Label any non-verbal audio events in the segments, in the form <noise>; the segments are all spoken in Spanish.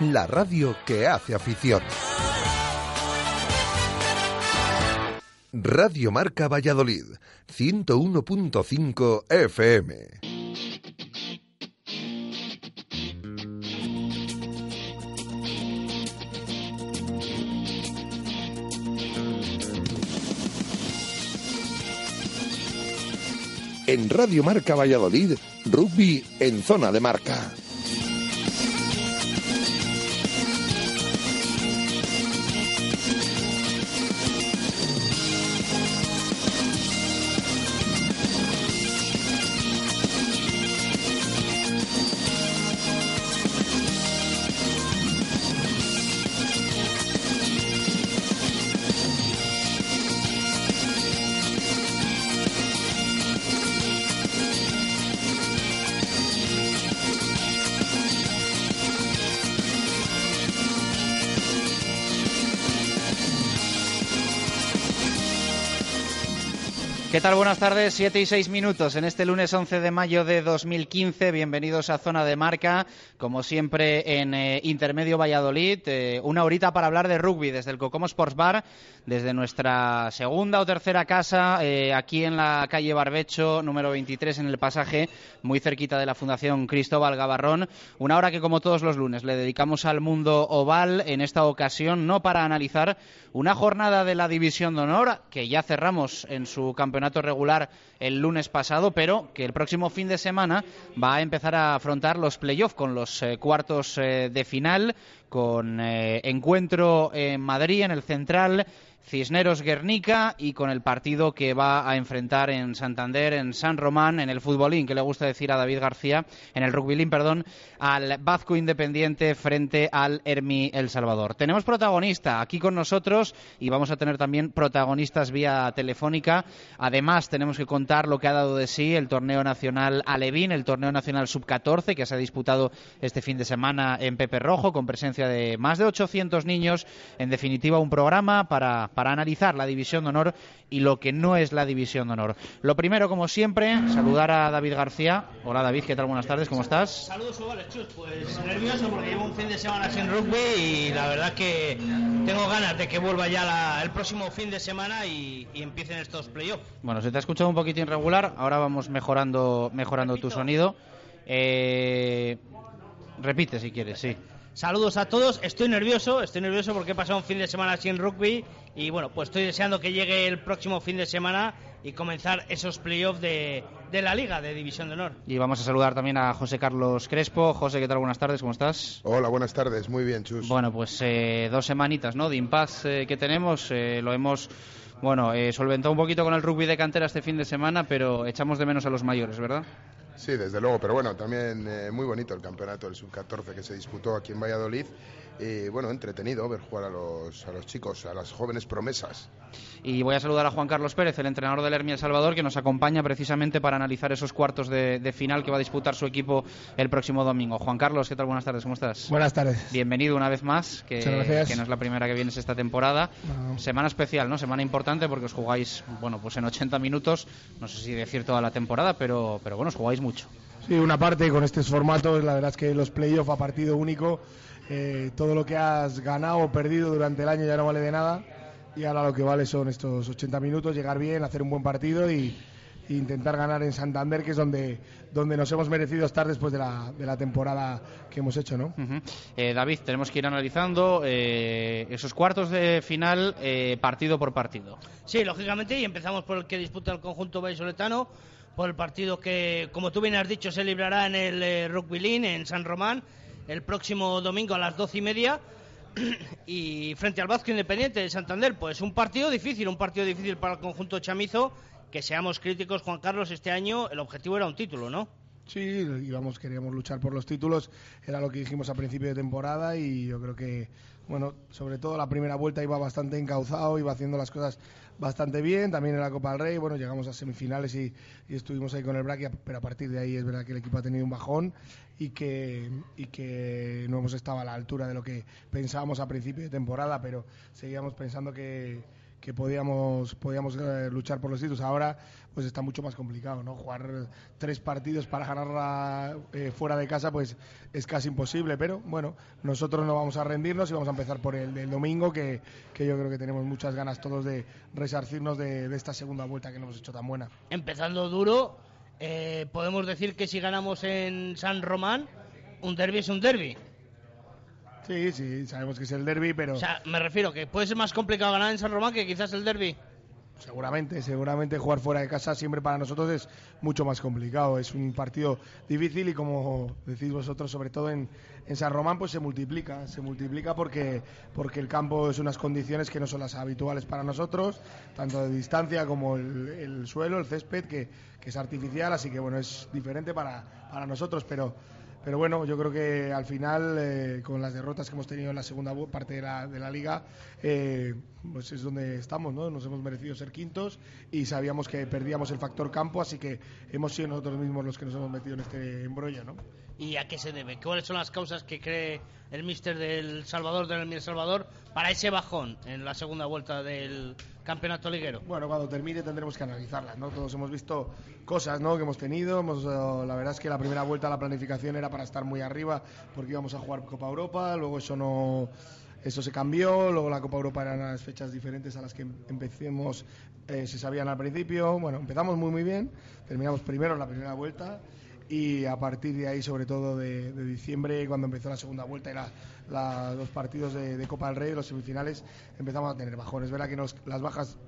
La radio que hace afición. Radio Marca Valladolid, 101.5 FM. En Radio Marca Valladolid, rugby en zona de marca. ¿Qué? Buenas tardes, 7 y 6 minutos en este lunes 11 de mayo de 2015. Bienvenidos a Zona de Marca, como siempre en eh, Intermedio Valladolid. Eh, una horita para hablar de rugby desde el Cocomo Sports Bar, desde nuestra segunda o tercera casa, eh, aquí en la calle Barbecho, número 23, en el pasaje, muy cerquita de la Fundación Cristóbal Gavarrón. Una hora que, como todos los lunes, le dedicamos al mundo oval, en esta ocasión no para analizar una jornada de la División de Honor, que ya cerramos en su campeonato regular el lunes pasado, pero que el próximo fin de semana va a empezar a afrontar los playoffs con los eh, cuartos eh, de final, con eh, encuentro en Madrid, en el Central, Cisneros Guernica y con el partido que va a enfrentar en Santander, en San Román, en el futbolín, que le gusta decir a David García, en el rugbyín, perdón, al Vasco Independiente frente al Hermi El Salvador. Tenemos protagonista aquí con nosotros y vamos a tener también protagonistas vía telefónica. Además, tenemos que contar lo que ha dado de sí el torneo nacional Alevín, el torneo nacional sub-14 que se ha disputado este fin de semana en Pepe Rojo con presencia de más de 800 niños. En definitiva, un programa para para analizar la división de honor y lo que no es la división de honor. Lo primero, como siempre, saludar a David García. Hola David, ¿qué tal? Buenas tardes, ¿cómo estás? Saludos, Ovales, Chus. Pues nervioso porque llevo un fin de semana sin rugby y la verdad que tengo ganas de que vuelva ya el próximo fin de semana y, empiecen estos playoffs. Bueno, se te ha escuchado un poquito irregular, ahora vamos mejorando, mejorando tu sonido. Eh, repite si quieres, sí. Saludos a todos. Estoy nervioso, estoy nervioso porque he pasado un fin de semana sin rugby y bueno, pues estoy deseando que llegue el próximo fin de semana y comenzar esos playoffs de, de la Liga de División de Honor. Y vamos a saludar también a José Carlos Crespo. José, ¿qué tal? Buenas tardes, ¿cómo estás? Hola, buenas tardes, muy bien, Chus. Bueno, pues eh, dos semanitas ¿no? de impas eh, que tenemos, eh, lo hemos bueno, solventado un poquito con el rugby de cantera este fin de semana, pero echamos de menos a los mayores, ¿verdad? Sí, desde luego, pero bueno, también muy bonito el campeonato del sub-14 que se disputó aquí en Valladolid y bueno, entretenido ver jugar a los, a los chicos, a las jóvenes promesas. Y voy a saludar a Juan Carlos Pérez, el entrenador del Hermia El Salvador, que nos acompaña precisamente para analizar esos cuartos de, final que va a disputar su equipo el próximo domingo. Juan Carlos, ¿qué tal? Buenas tardes, ¿cómo estás? Buenas tardes. Bienvenido una vez más, que, que no es la primera que vienes esta temporada. Semana especial, ¿no? Semana importante porque os jugáis, bueno, pues en 80 minutos, no sé si decir toda la temporada, pero, pero bueno, os jugáis mucho. Sí, una parte con estos formatos, la verdad es que los playoffs a partido único eh, todo lo que has ganado o perdido durante el año ya no vale de nada y ahora lo que vale son estos 80 minutos, llegar bien, hacer un buen partido y, e intentar ganar en Santander, que es donde, donde nos hemos merecido estar después de la, de la temporada que hemos hecho. ¿no? Eh, David, tenemos que ir analizando eh, esos cuartos de final partido por partido. Sí, lógicamente, y empezamos por el que disputa el conjunto vallisoletano, por el partido que, como tú bien has dicho, se librará en el Rugby League, en San Román el próximo domingo a las doce y media. <clears throat> y frente al Vasco Independiente de Santander, pues un partido difícil, un partido difícil para el conjunto chamizo. Que seamos críticos, Juan Carlos, este año el objetivo era un título, ¿no? Sí, íbamos, queríamos luchar por los títulos, era lo que dijimos a principio de temporada y yo creo que, bueno, sobre todo la primera vuelta iba bastante encauzado, iba haciendo las cosas bastante bien, también en la Copa del Rey, bueno, llegamos a semifinales y, estuvimos ahí con el Braque, pero a partir de ahí es verdad que el equipo ha tenido un bajón y que, y que no hemos estado a la altura de lo que pensábamos a principio de temporada, pero seguíamos pensando que que podíamos, podíamos eh, luchar por los títulos. Ahora pues está mucho más complicado, ¿no? Jugar tres partidos para ganarla eh, fuera de casa pues es casi imposible, pero bueno, nosotros no vamos a rendirnos y vamos a empezar por el del domingo, que, que yo creo que tenemos muchas ganas todos de resarcirnos de, de esta segunda vuelta que nos hemos hecho tan buena. Empezando duro, eh, podemos decir que si ganamos en San Román, un derby es un derby. Sí, sí, sabemos que es el derby, pero... O sea, me refiero que puede ser más complicado ganar en San Román que quizás el derby. Seguramente, seguramente jugar fuera de casa siempre para nosotros es mucho más complicado. Es un partido difícil y como decís vosotros, sobre todo en, San Román, pues se multiplica. Se multiplica porque, porque el campo es unas condiciones que no son las habituales para nosotros, tanto de distancia como el, suelo, el césped, que, que, es artificial, así que bueno, es diferente para, para nosotros, pero pero bueno, yo creo que al final, eh, con las derrotas que hemos tenido en la segunda parte de la, de la liga, eh, pues es donde estamos, ¿no? Nos hemos merecido ser quintos y sabíamos que perdíamos el factor campo, así que hemos sido nosotros mismos los que nos hemos metido en este embrollo, ¿no? ¿Y a qué se debe? ¿Cuáles son las causas que cree el míster del Salvador, del El Salvador, para ese bajón en la segunda vuelta del campeonato liguero? Bueno, cuando termine tendremos que analizarlas, ¿no? Todos hemos visto cosas, ¿no? Que hemos tenido. Eh, la verdad es que la primera vuelta la planificación era para estar muy arriba porque íbamos a jugar Copa Europa, luego eso no eso se cambió, luego la Copa Europa eran las fechas diferentes a las que empecemos, eh, se sabían al principio. Bueno, empezamos muy muy bien, terminamos primero en la primera vuelta y a partir de ahí, sobre todo de, diciembre, cuando empezó la segunda vuelta y los partidos de, Copa del Rey, los semifinales, empezamos a tener bajones. Es verdad que las bajas,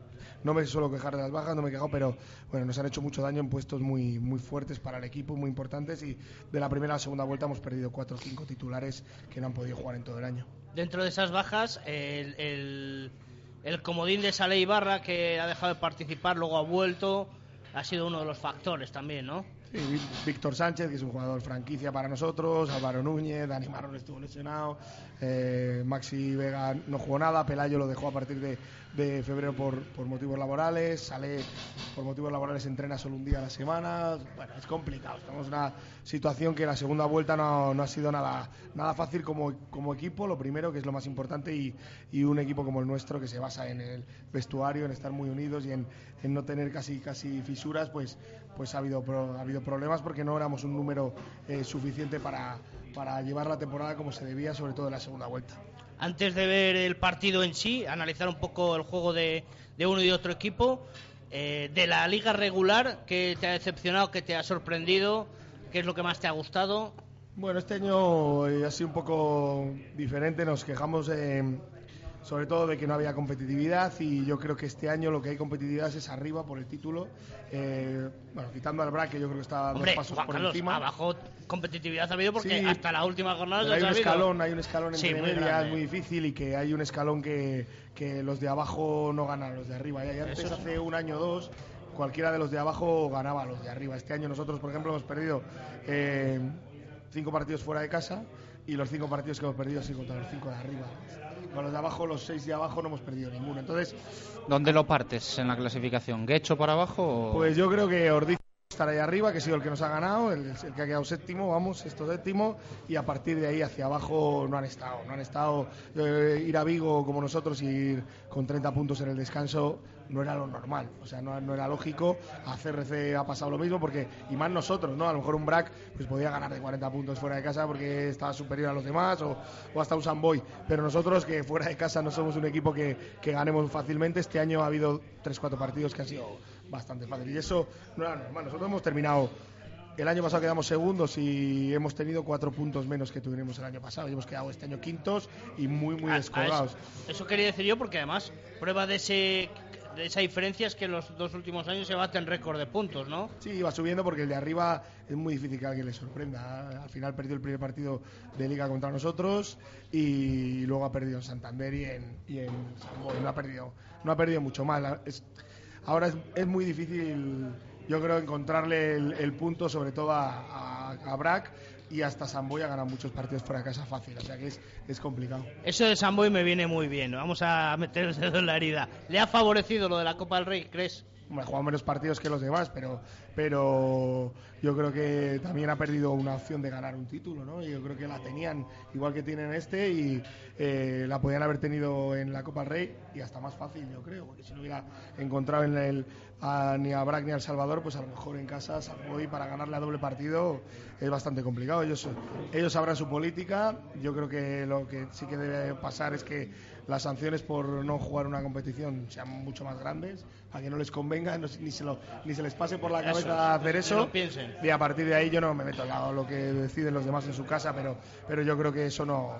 no me suelo quejar de las bajas, no me he quejado, pero bueno, nos han hecho mucho daño en puestos muy, muy fuertes para el equipo, muy importantes y de la primera a la segunda vuelta hemos perdido cuatro o cinco titulares que no han podido jugar en todo el año. Dentro de esas bajas, el, el, el comodín de Sale Ibarra, que ha dejado de participar, luego ha vuelto, ha sido uno de los factores también, ¿no? Víctor Sánchez, que es un jugador franquicia para nosotros, Álvaro Núñez, Dani Marrón estuvo lesionado, eh, Maxi Vega no jugó nada, Pelayo lo dejó a partir de, de febrero por, por, motivos laborales, sale por motivos laborales, entrena solo un día a la semana. Bueno, es complicado. Estamos en una situación que la segunda vuelta no, no ha sido nada, nada fácil como, como, equipo, lo primero, que es lo más importante, y, y, un equipo como el nuestro que se basa en el vestuario, en estar muy unidos y en, en no tener casi, casi fisuras, pues, pues ha, habido, ha habido problemas porque no éramos un número eh, suficiente para, para llevar la temporada como se debía, sobre todo en la segunda vuelta antes de ver el partido en sí, analizar un poco el juego de, uno y otro equipo. Eh, de la liga regular, ¿qué te ha decepcionado, qué te ha sorprendido? ¿Qué es lo que más te ha gustado? Bueno, este año ha sido un poco diferente. Nos quejamos sobre todo de que no había competitividad y yo creo que este año lo que hay competitividad es arriba por el título. Eh, bueno, quitando al Braque, yo creo que está dos pasos por encima. Abajo competitividad ha habido porque hasta la última jornada hay un escalón, hay un escalón entre medias muy difícil y que hay un escalón que, que los de abajo no ganan los de arriba. Ya, antes, hace un año o dos, cualquiera de los de abajo ganaba a los de arriba. Este año nosotros, por ejemplo, hemos perdido eh, cinco partidos fuera de casa y los cinco partidos que hemos perdido sido contra los cinco de arriba. Con los de abajo, los seis de abajo no hemos perdido ninguno. Entonces, ¿dónde lo partes en la clasificación? ¿Guecho por abajo? Pues yo creo que Ordiz estará ahí arriba, que ha sido el que nos ha ganado, el, que ha quedado séptimo, vamos, esto séptimo, y a partir de ahí hacia abajo no han estado, no han estado eh, ir a Vigo como nosotros y ir con 30 puntos en el descanso no era lo normal, o sea, no, era lógico. A CRC ha pasado lo mismo porque, y más nosotros, ¿no? A lo mejor un Brack pues podía ganar de 40 puntos fuera de casa porque estaba superior a los demás o, hasta un Samboy, pero nosotros que fuera de casa no somos un equipo que, que ganemos fácilmente, este año ha habido 3-4 partidos que han sido bastante fáciles y eso no era normal. Nosotros hemos terminado el año pasado quedamos segundos y hemos tenido cuatro puntos menos que tuvimos el año pasado. Y hemos quedado este año quintos y muy, muy descolgados. eso, quería decir yo porque además prueba de ese de esa diferencia es que en los dos últimos años se baten récord de puntos, ¿no? Sí, va subiendo porque el de arriba es muy difícil que alguien le sorprenda. Al final perdió el primer partido de liga contra nosotros y luego ha perdido en Santander y en, y en no ha perdido, no ha perdido mucho más. Ahora es, es, muy difícil yo creo encontrarle el, punto sobre todo a, a, Brack y hasta Samboy ha ganado muchos partidos fuera de casa fácil, o sea que es, complicado. Eso de Samboy me viene muy bien, vamos a meter el dedo en la herida. ¿Le ha favorecido lo de la Copa del Rey, crees? Ha jugado menos partidos que los demás, pero, pero yo creo que también ha perdido una opción de ganar un título, ¿no? Yo creo que la tenían igual que tienen este y eh, la podían haber tenido en la Copa Rey y hasta más fácil, yo creo, porque si no hubiera encontrado en el, ni a Brack ni a El Salvador, pues a lo mejor en casa hoy para ganarle a doble partido es bastante complicado. Ellos, ellos sabrán su política, yo creo que lo que sí que debe pasar es que las sanciones por no jugar una competición sean mucho más grandes, a que no les convenga, ni, se lo, ni se les pase por la cabeza hacer eso. Y a partir de ahí yo no me meto al lado lo que deciden los demás en su casa, pero, pero yo creo que eso no,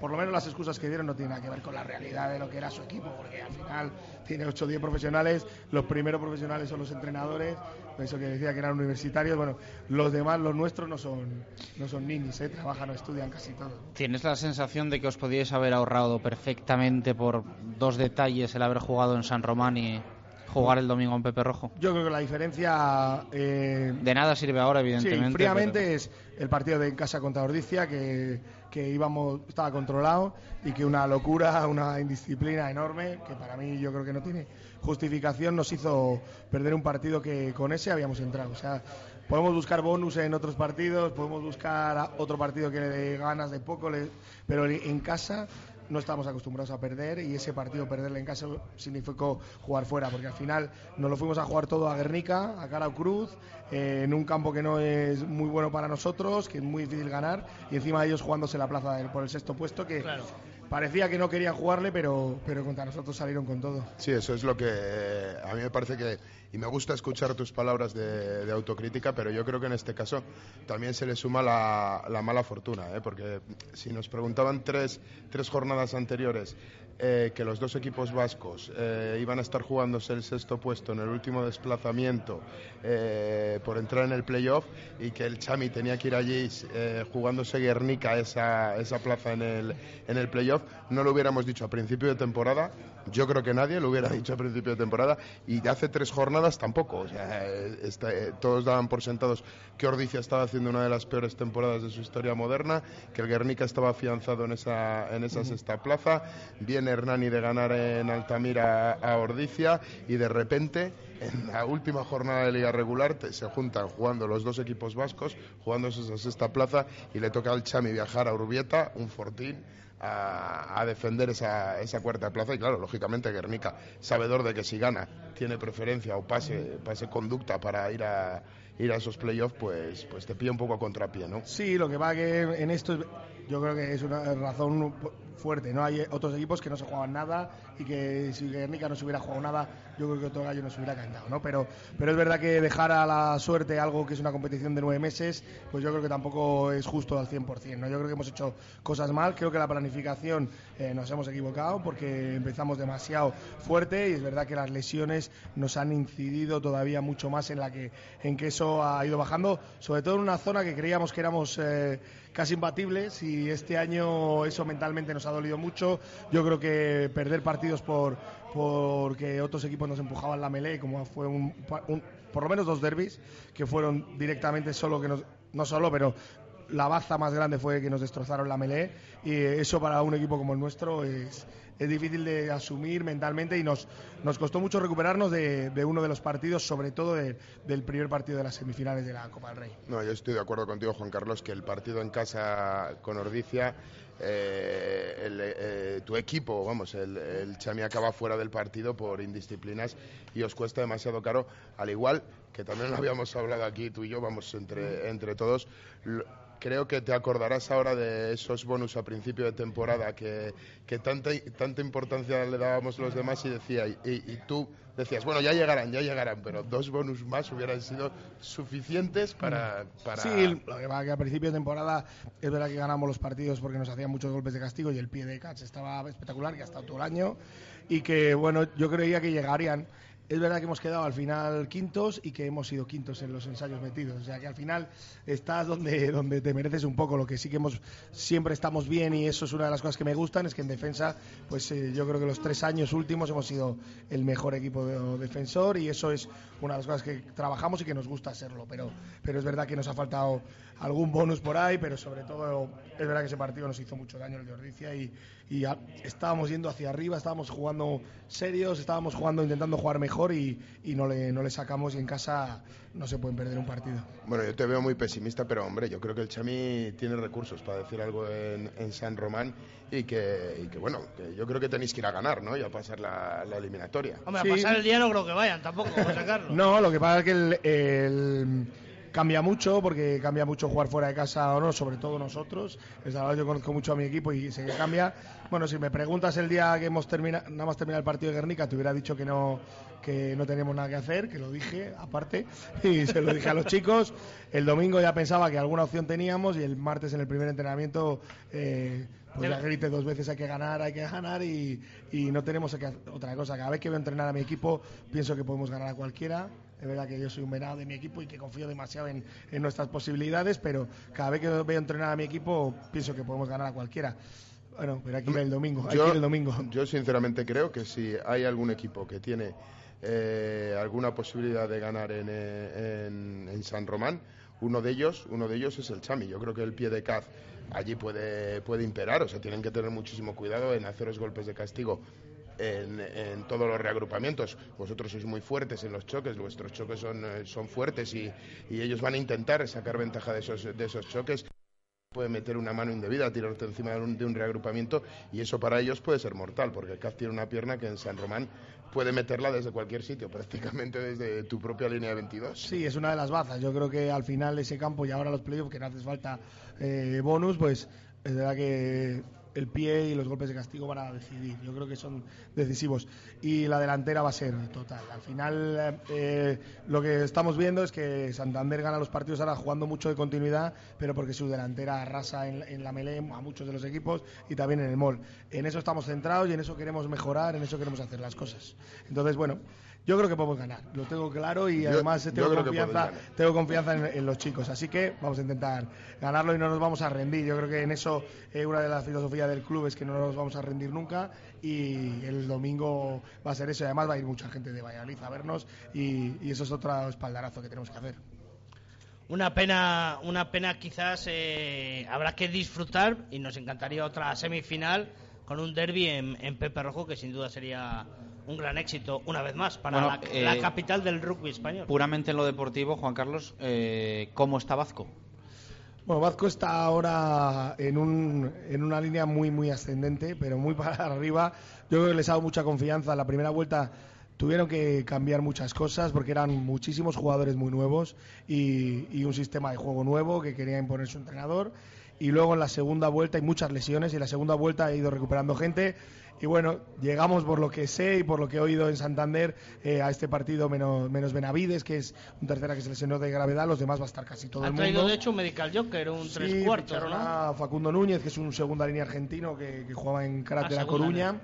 por lo menos las excusas que dieron no tienen nada que ver con la realidad de lo que era su equipo, porque al final tiene 8 o 10 profesionales, los primeros profesionales son los entrenadores, eso que decía que eran universitarios, bueno, los demás, los nuestros, no son, no son ninis, ¿eh? trabajan o estudian casi todo. ¿Tienes la sensación de que os podíais haber ahorrado perfectamente por dos detalles el haber jugado en San Román y jugar el domingo en Pepe Rojo? Yo creo que la diferencia... Eh, de nada sirve ahora, evidentemente. Sí, fríamente es el partido de en casa contra Ordicia, que, que íbamos, estaba controlado y que una locura, <laughs> una indisciplina enorme, que para mí yo creo que no tiene justificación, nos hizo perder un partido que con ese habíamos entrado. O sea, podemos buscar bonus en otros partidos, podemos buscar otro partido que le dé ganas de poco, pero en casa no estamos acostumbrados a perder y ese partido perderle en casa significó jugar fuera, porque al final nos lo fuimos a jugar todo a Guernica, a Cara Cruz, eh, en un campo que no es muy bueno para nosotros, que es muy difícil ganar, y encima ellos jugándose la plaza por el sexto puesto, que parecía que no querían jugarle, pero, pero contra nosotros salieron con todo. Sí, eso es lo que a mí me parece que y me gusta escuchar tus palabras de, autocrítica, pero yo creo que en este caso también se le suma la, mala fortuna, ¿eh? porque si nos preguntaban tres, tres jornadas anteriores eh, que los dos equipos vascos eh, iban a estar jugándose el sexto puesto en el último desplazamiento eh, por entrar en el playoff y que el Chami tenía que ir allí jugándose Guernica esa, esa plaza en el, en el playoff, no lo hubiéramos dicho a principio de temporada. Yo creo que nadie lo hubiera <laughs> dicho a principio de temporada y de hace tres jornadas tampoco. O sea, todos daban por sentados que Ordicia estaba haciendo una de las peores temporadas de su historia moderna, que el Guernica estaba afianzado en esa, en esa sexta plaza. Bien Hernani de ganar en Altamira a Ordicia y de repente en la última jornada de liga regular se juntan jugando los dos equipos vascos, jugando esa sexta plaza y le toca al Chami viajar a Urbieta, un fortín. A, defender esa, esa, cuarta plaza y claro, lógicamente Guernica, sabedor de que si gana tiene preferencia o pase, pase conducta para ir a, ir a esos playoffs, pues, pues te pilla un poco a contrapié, ¿no? Sí, lo que va que en esto yo creo que es una razón fuerte. No hay otros equipos que no se juegan nada y que si Guernica no se hubiera jugado nada, yo creo que otro gallo no se hubiera cantado, ¿no? Pero, pero es verdad que dejar a la suerte algo que es una competición de nueve meses, pues yo creo que tampoco es justo al 100%, ¿no? Yo creo que hemos hecho cosas mal, creo que la planificación eh, nos hemos equivocado porque empezamos demasiado fuerte y es verdad que las lesiones nos han incidido todavía mucho más en la que en que eso ha ido bajando, sobre todo en una zona que creíamos que éramos eh, casi imbatibles y este año eso mentalmente nos ha dolido mucho. Yo creo que perder partidos por porque otros equipos nos empujaban la melee, como fue un, por lo menos dos derbis que fueron directamente solo que nos, no solo, pero la baza más grande fue que nos destrozaron la melee y eso para un equipo como el nuestro es, es difícil de asumir mentalmente y nos, nos costó mucho recuperarnos de, uno de los partidos, sobre todo del primer partido de las semifinales de la Copa del Rey. No, yo estoy de acuerdo contigo, Juan Carlos, que el partido en casa con Ordicia eh, eh, tu equipo, vamos, el, el, Chami acaba fuera del partido por indisciplinas y os cuesta demasiado caro, al igual que también lo habíamos hablado aquí tú y yo, vamos, entre, entre todos. Creo que te acordarás ahora de esos bonus a principio de temporada que, que tanta, tanta importancia le dábamos los demás y decía, y tú decías, bueno, ya llegarán, ya llegarán, pero dos bonus más hubieran sido suficientes para... Sí, lo que va que a principio de temporada es verdad que ganamos los partidos porque nos hacían muchos golpes de castigo y el pie de Cats estaba espectacular, que ha estado todo el año, y que, bueno, yo creía que llegarían es verdad que hemos quedado al final quintos y que hemos sido quintos en los ensayos metidos. O sea que al final estás donde, donde te mereces un poco. Lo que sí que hemos siempre estamos bien y eso es una de las cosas que me gustan, es que en defensa, pues eh, yo creo que los tres años últimos hemos sido el mejor equipo de, defensor y eso es una de las cosas que trabajamos y que nos gusta serlo. Pero, pero es verdad que nos ha faltado algún bonus por ahí, pero sobre todo es verdad que ese partido nos hizo mucho daño el de Ordicia y, y estábamos yendo hacia arriba, estábamos jugando serios, estábamos jugando, intentando jugar mejor y, y, no, le, no le sacamos y en casa no se pueden perder un partido. Bueno, yo te veo muy pesimista, pero hombre, yo creo que el Chami tiene recursos para decir algo en, en San Román y que, y que, bueno, que yo creo que tenéis que ir a ganar, ¿no? Y a pasar la, la eliminatoria. Hombre, a pasar el día no creo que vayan tampoco, a sacarlo. no, lo que pasa es que el, el cambia mucho porque cambia mucho jugar fuera de casa o no, sobre todo nosotros. Es yo conozco mucho a mi equipo y sé que cambia. Bueno, si me preguntas el día que hemos terminado, nada más terminado el partido de Guernica, te hubiera dicho que no que no tenemos nada que hacer, que lo dije aparte <laughs> y se lo dije a los chicos. El domingo ya pensaba que alguna opción teníamos y el martes en el primer entrenamiento eh, pues ya grité dos veces hay que ganar, hay que ganar y, y no tenemos otra cosa. Cada vez que veo entrenar a mi equipo pienso que podemos ganar a cualquiera es verdad que yo soy un venado de mi equipo y que confío demasiado en, nuestras posibilidades, pero cada vez que veo entrenar a mi equipo pienso que podemos ganar a cualquiera. Bueno, pero aquí el domingo. Yo, el domingo. yo sinceramente creo que si hay algún equipo que tiene eh, alguna posibilidad de ganar eh, en, en, San Román, uno de ellos, uno de ellos es el Chami. Yo creo que el pie de Caz allí puede, puede imperar, o sea, tienen que tener muchísimo cuidado en hacer los golpes de castigo en, todos los reagrupamientos. Vosotros sois muy fuertes en los choques, vuestros choques son, eh, son fuertes y, y ellos van a intentar sacar ventaja de esos, de esos choques puede meter una mano indebida, tirarte encima de un, de un, reagrupamiento y eso para ellos puede ser mortal, porque Caz tiene una pierna que en San Román puede meterla desde cualquier sitio, prácticamente desde tu propia línea de 22. Sí, es una de las bazas. Yo creo que al final ese campo y ahora los playoffs, que no hace falta eh, bonus, pues es verdad que el pie y los golpes de castigo van a decidir. Yo creo que son decisivos. Y la delantera va a ser total. Al final, eh, lo que estamos viendo es que Santander gana los partidos ahora jugando mucho de continuidad, pero porque su delantera arrasa en, la melee a muchos de los equipos y también en el mall. En eso estamos centrados y en eso queremos mejorar, en eso queremos hacer las cosas. Entonces, bueno, yo creo que podemos ganar, lo tengo claro y además tengo confianza, tengo confianza en, los chicos. Así que vamos a intentar ganarlo y no nos vamos a rendir. Yo creo que en eso eh, una de las filosofías del club es que no nos vamos a rendir nunca y el domingo va a ser eso. Y además va a ir mucha gente de Valladolid a vernos y, eso es otro espaldarazo que tenemos que hacer. Una pena, una pena quizás eh, habrá que disfrutar y nos encantaría otra semifinal con un derby en, en Pepe Rojo que sin duda sería un gran éxito una vez más para la, eh, capital del rugby español. Puramente en lo deportivo, Juan Carlos, eh, ¿cómo está Vazco? Bueno, Vazco está ahora en, un, en una línea muy, muy ascendente, pero muy <laughs> para arriba. Yo creo que les ha dado mucha confianza. La primera vuelta tuvieron que cambiar muchas cosas porque eran muchísimos jugadores muy nuevos y, y un sistema de juego nuevo que quería imponer su entrenador. Y luego en la segunda vuelta hay muchas lesiones y en la segunda vuelta ha ido recuperando gente y bueno, llegamos por lo que sé y por lo que he oído en Santander eh, a este partido menos, menos Benavides, que es un tercera que se lesionó de gravedad, los demás va a estar casi todo el mundo. Ha traído de hecho un Medical Joker, un tres cuartos, ¿no? Facundo Núñez, que es un segunda línea argentino que, jugaba en Karate de la Coruña.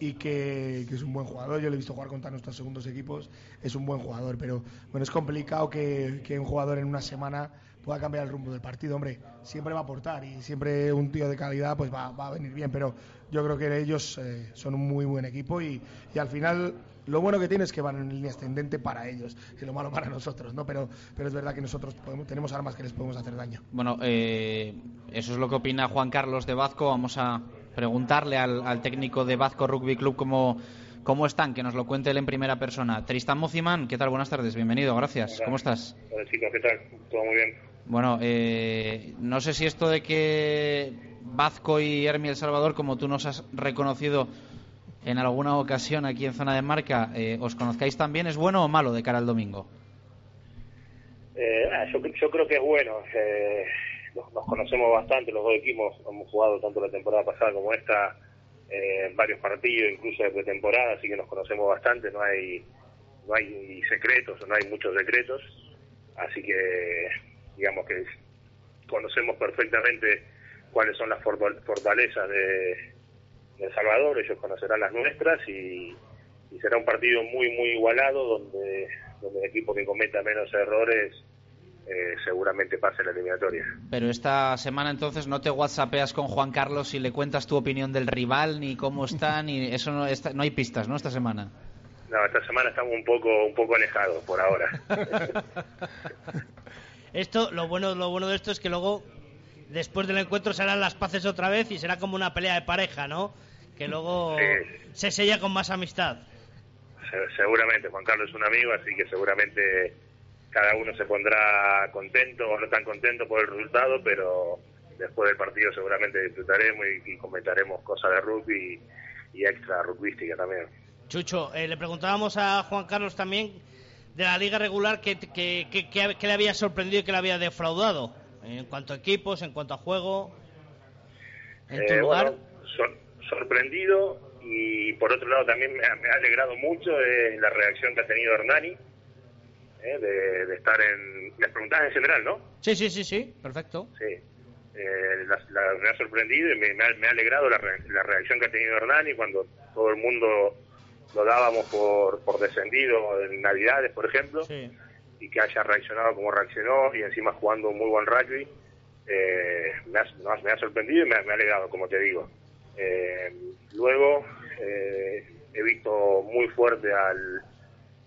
y que, es un buen jugador. Yo le he visto jugar contra nuestros segundos equipos, es un buen jugador, pero bueno, es complicado que, que un jugador en una semana pueda cambiar el rumbo del partido. Hombre, siempre va a aportar y siempre un tío de calidad pues va, va a venir bien, pero yo creo que ellos eh, son un muy buen equipo y, y, al final lo bueno que tiene es que van en línea ascendente para ellos y lo malo para nosotros, ¿no? Pero, pero es verdad que nosotros podemos, tenemos armas que les podemos hacer daño. Bueno, eh, eso es lo que opina Juan Carlos de Vazco. Vamos a preguntarle al, al técnico de Vazco Rugby Club cómo ¿Cómo están? Que nos lo cuente él en primera persona. Tristan Mocimán, ¿qué tal? Buenas tardes, bienvenido, gracias. ¿Cómo estás? Hola chicos, ¿qué tal? Todo muy bien. Bueno, eh, no sé si esto de que Vazco y Hermi El Salvador, como tú nos has reconocido en alguna ocasión aquí en zona de marca, eh, os conozcáis también, ¿es bueno o malo de cara al domingo? Eh, ah, yo, creo que es bueno. Nos, conocemos bastante, los dos equipos hemos jugado tanto la temporada pasada como esta, varios partidos, incluso de pretemporada, así que nos conocemos bastante, no hay, no hay secretos, no hay muchos secretos, así que digamos que conocemos perfectamente cuáles son las fortalezas de, El Salvador, ellos conocerán las nuestras y, y será un partido muy, muy igualado donde, donde el equipo que cometa menos errores eh, seguramente pase la eliminatoria. Pero esta semana entonces no te whatsappeas con Juan Carlos y le cuentas tu opinión del rival, ni cómo está, ni eso no, está, no hay pistas, ¿no? Esta semana. No, esta semana estamos un poco, un poco alejados por ahora. <laughs> esto, lo bueno, lo bueno de esto es que luego, después del encuentro, serán las paces otra vez y será como una pelea de pareja, ¿no? Que luego se sella con más amistad. seguramente, Juan Carlos es un amigo, así que seguramente cada uno se pondrá contento o no tan contento por el resultado, pero después del partido seguramente disfrutaremos y, comentaremos cosas de rugby y, extra rugbyística también. Chucho, eh, le preguntábamos a Juan Carlos también de la liga regular qué que, que, le había sorprendido y que le había defraudado en cuanto a equipos, en cuanto a juego. En tu eh, lugar. sorprendido y por otro lado también me ha, me ha alegrado mucho eh, la reacción que ha tenido Hernani ¿eh? de, estar en... Les preguntabas en general, ¿no? Sí, sí, sí, sí, perfecto. Sí. Eh, me ha sorprendido y me, ha, alegrado la, reacción que ha tenido Hernani cuando todo el mundo lo dábamos por, por descendido en Navidades, por ejemplo, y que haya reaccionado como reaccionó y encima jugando un muy buen rugby. Eh, me, ha, me, ha, sorprendido y me, ha, alegrado, como te digo. luego he visto muy fuerte al,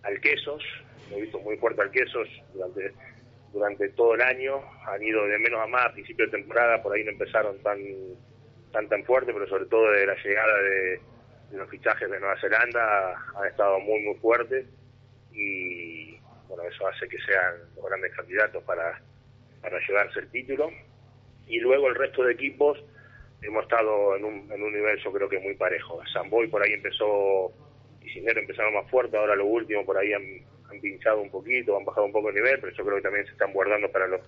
al Quesos, he visto muy fuerte al Quesos durante durante todo el año, han ido de menos a más a principio de temporada, por ahí no empezaron tan tan tan fuerte, pero sobre todo de la llegada de, los fichajes de Nueva Zelanda han estado muy muy fuertes y bueno, eso hace que sean los grandes candidatos para, para llevarse el título. Y luego el resto de equipos hemos estado en un, en un nivel yo creo que muy parejo. Samboy por ahí empezó, y Cisneros empezaron más fuerte, ahora lo último por ahí han pinchado un poquito, han bajado un poco el nivel, pero yo creo que también se están guardando para los,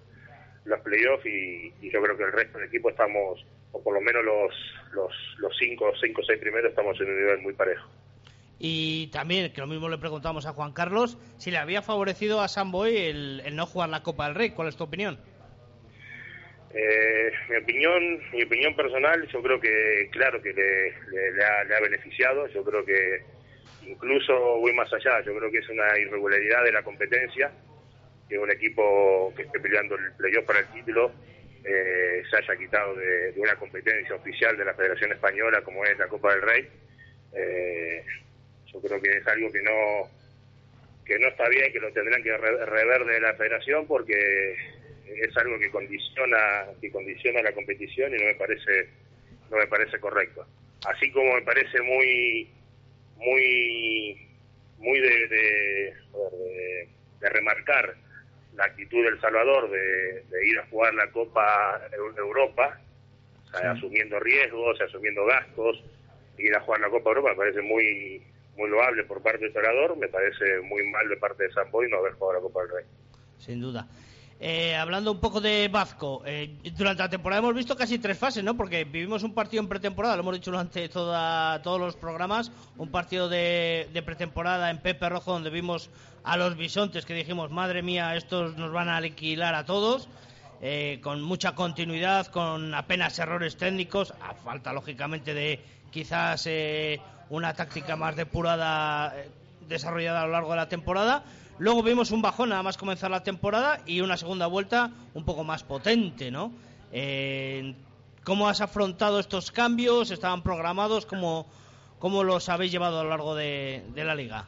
los playoffs y, yo creo que el resto del equipo estamos, o por lo menos los, los, los cinco, cinco o seis primeros estamos en un nivel muy parejo. Y también, que lo mismo le preguntamos a Juan Carlos, si le había favorecido a Samboy el, el no jugar la Copa del Rey. ¿Cuál es tu opinión? Eh, mi opinión mi opinión personal yo creo que claro que le, le, ha, le, ha, beneficiado yo creo que incluso voy más allá, yo creo que es una irregularidad de la competencia que un equipo que esté peleando el playoff para el título eh, se haya quitado de, una competencia oficial de la Federación Española como es la Copa del Rey. Eh, yo creo que es algo que no que no está bien, que lo tendrán que rever de la Federación porque es algo que condiciona que condiciona la competición y no me parece no me parece correcto. Así como me parece muy muy muy de, de, remarcar la actitud del Salvador de, ir a jugar la Copa Europa, asumiendo riesgos, asumiendo gastos, ir a jugar la Copa Europa me parece muy muy loable por parte del Salvador, me parece muy mal de parte de San Boy no haber jugado la Copa del Rey. Sin duda. Eh, hablando un poco de Vasco, eh, durante la temporada hemos visto casi tres fases, ¿no? Porque vivimos un partido en pretemporada, lo hemos dicho durante toda, todos los programas, un partido de, pretemporada en Pepe Rojo donde vimos a los bisontes que dijimos, madre mía, estos nos van a alquilar a todos, eh, con mucha continuidad, con apenas errores técnicos, a falta lógicamente de quizás una táctica más depurada desarrollada a lo largo de la temporada Luego vimos un bajón nada más comenzar la temporada y una segunda vuelta un poco más potente, ¿no? ¿Cómo has afrontado estos cambios? ¿Estaban programados? ¿Cómo, cómo los habéis llevado a lo largo de, la liga?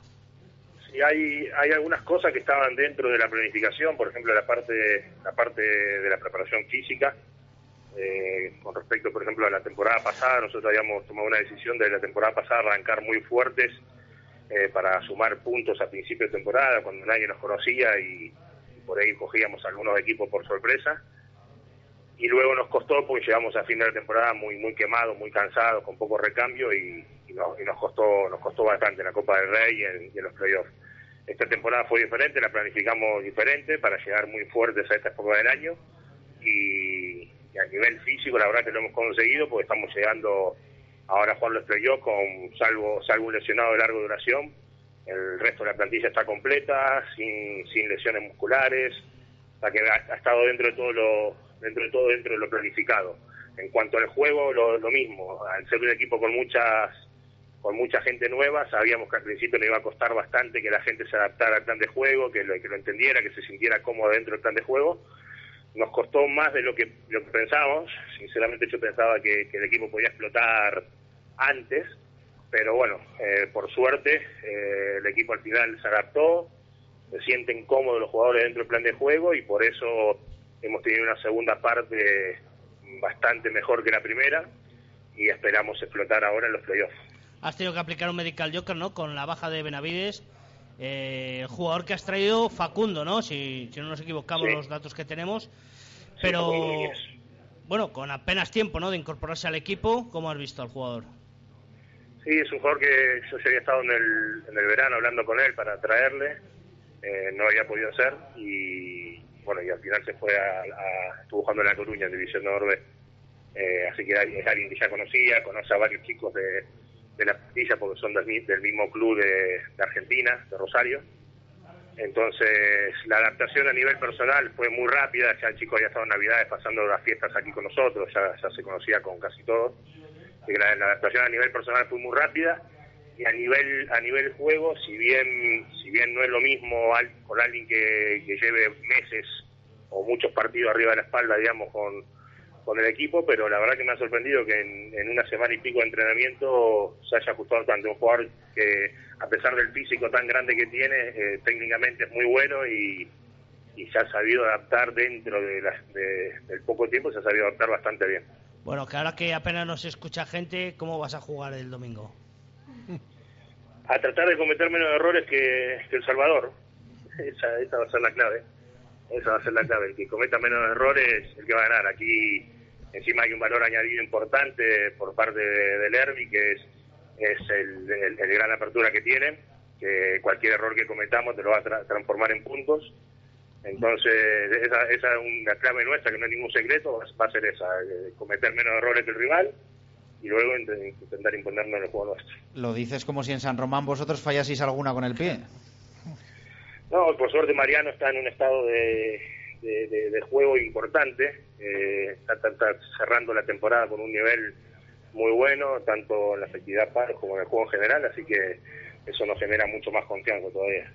Sí, hay, hay algunas cosas que estaban dentro de la planificación, por ejemplo, la parte, la parte de la preparación física. Eh, con respecto, por ejemplo, a la temporada pasada, nosotros habíamos tomado una decisión de la temporada pasada arrancar muy fuertes eh, para sumar puntos a principio de temporada, cuando nadie nos conocía y, por ahí cogíamos algunos equipos por sorpresa. Y luego nos costó, porque llegamos a fin de temporada muy muy quemados, muy cansados, con poco recambio y, nos costó nos costó bastante la Copa del Rey y en, los playoffs. Esta temporada fue diferente, la planificamos diferente para llegar muy fuertes a esta época del año y, y a nivel físico la verdad que lo hemos conseguido porque estamos llegando ahora Juan los playoffs con salvo salvo un lesionado de larga duración el resto de la plantilla está completa sin, sin lesiones musculares o que ha, estado dentro de todo lo dentro de todo dentro de lo planificado en cuanto al juego lo, lo mismo al ser un equipo con muchas con mucha gente nueva, sabíamos que al principio le iba a costar bastante que la gente se adaptara al plan de juego, que lo, que lo entendiera, que se sintiera cómodo dentro del plan de juego. Nos costó más de lo que, lo que pensábamos, sinceramente yo pensaba que, el equipo podía explotar antes, pero bueno, eh, por suerte eh, el equipo al final se adaptó, se sienten cómodos los jugadores dentro del plan de juego y por eso hemos tenido una segunda parte bastante mejor que la primera y esperamos explotar ahora en los playoffs has tenido que aplicar un Medical Joker, ¿no? Con la baja de Benavides. Eh, jugador que has traído Facundo, ¿no? Si, no nos equivocamos los datos que tenemos. Pero, bueno, con apenas tiempo, ¿no? De incorporarse al equipo, ¿cómo has visto al jugador? Sí, es un jugador que yo ya había estado en el, en el verano hablando con él para traerle. Eh, no había podido ser y, bueno, y al final se fue a, estuvo jugando en La Coruña, en División Norte. Eh, así que es alguien que ya conocía, conoce a varios chicos de, de la plantilla porque son del, mismo club de, Argentina, de Rosario. Entonces, la adaptación a nivel personal fue muy rápida, ya el chico había estado en Navidades pasando las fiestas aquí con nosotros, ya, ya se conocía con casi todos. La, la, adaptación a nivel personal fue muy rápida y a nivel a nivel juego, si bien si bien no es lo mismo con alguien que, que lleve meses o muchos partidos arriba de la espalda, digamos, con, con el equipo, pero la verdad que me ha sorprendido que en, una semana y pico de entrenamiento se haya ajustado tanto. Un jugador que, a pesar del físico tan grande que tiene, eh, técnicamente es muy bueno y, se ha sabido adaptar dentro de, del poco tiempo, se ha sabido adaptar bastante bien. Bueno, que ahora que apenas nos escucha gente, ¿cómo vas a jugar el domingo? A tratar de cometer menos errores que, El Salvador. Esa, esa va a ser la clave. Esa va a ser la clave. El que cometa menos errores, el que va a ganar. Aquí encima hay un valor añadido importante por parte del Herbie, que es, es el, gran apertura que tiene, que cualquier error que cometamos te lo va a transformar en puntos. Entonces, esa, esa es una clave nuestra, que no es ningún secreto, va a ser esa, eh, cometer menos errores que el rival y luego intentar imponernos en el juego nuestro. Lo dices como si en San Román vosotros fallaseis alguna con el pie. No, por suerte Mariano está en un estado de, de, juego importante, eh, está, cerrando la temporada con un nivel muy bueno, tanto en la efectividad par como en el juego en general, así que eso nos genera mucho más confianza todavía.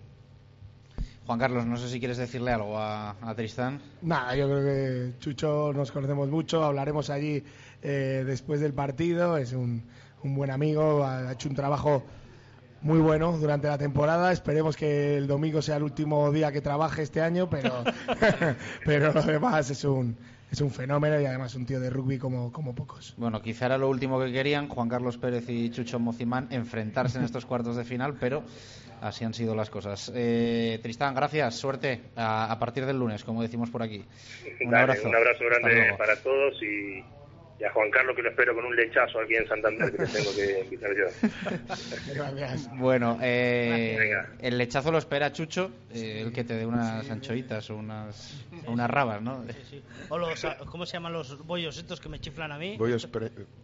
Juan Carlos, no sé si quieres decirle algo a, a Tristán. Nada, yo creo que Chucho nos conocemos mucho, hablaremos allí eh, después del partido, es un, un buen amigo, ha hecho un trabajo muy bueno durante la temporada. Esperemos que el domingo sea el último día que trabaje este año, pero, <laughs> <laughs> pero lo demás es un, es un fenómeno y además un tío de rugby como, como pocos. Bueno, quizá era lo último que querían Juan Carlos Pérez y Chucho Mocimán enfrentarse en estos cuartos de final, pero así han sido las cosas. Eh, Tristán, gracias, suerte a, partir del lunes, como decimos por aquí. Un abrazo. Un abrazo grande para todos y y a Juan Carlos que lo espero con un lechazo aquí en Santander que tengo que invitar yo. bueno, eh, el lechazo lo espera Chucho, eh, el que te dé unas anchoitas o unas, unas rabas, ¿no? O los, ¿cómo se llaman los bollos estos que me chiflan a mí? Bollos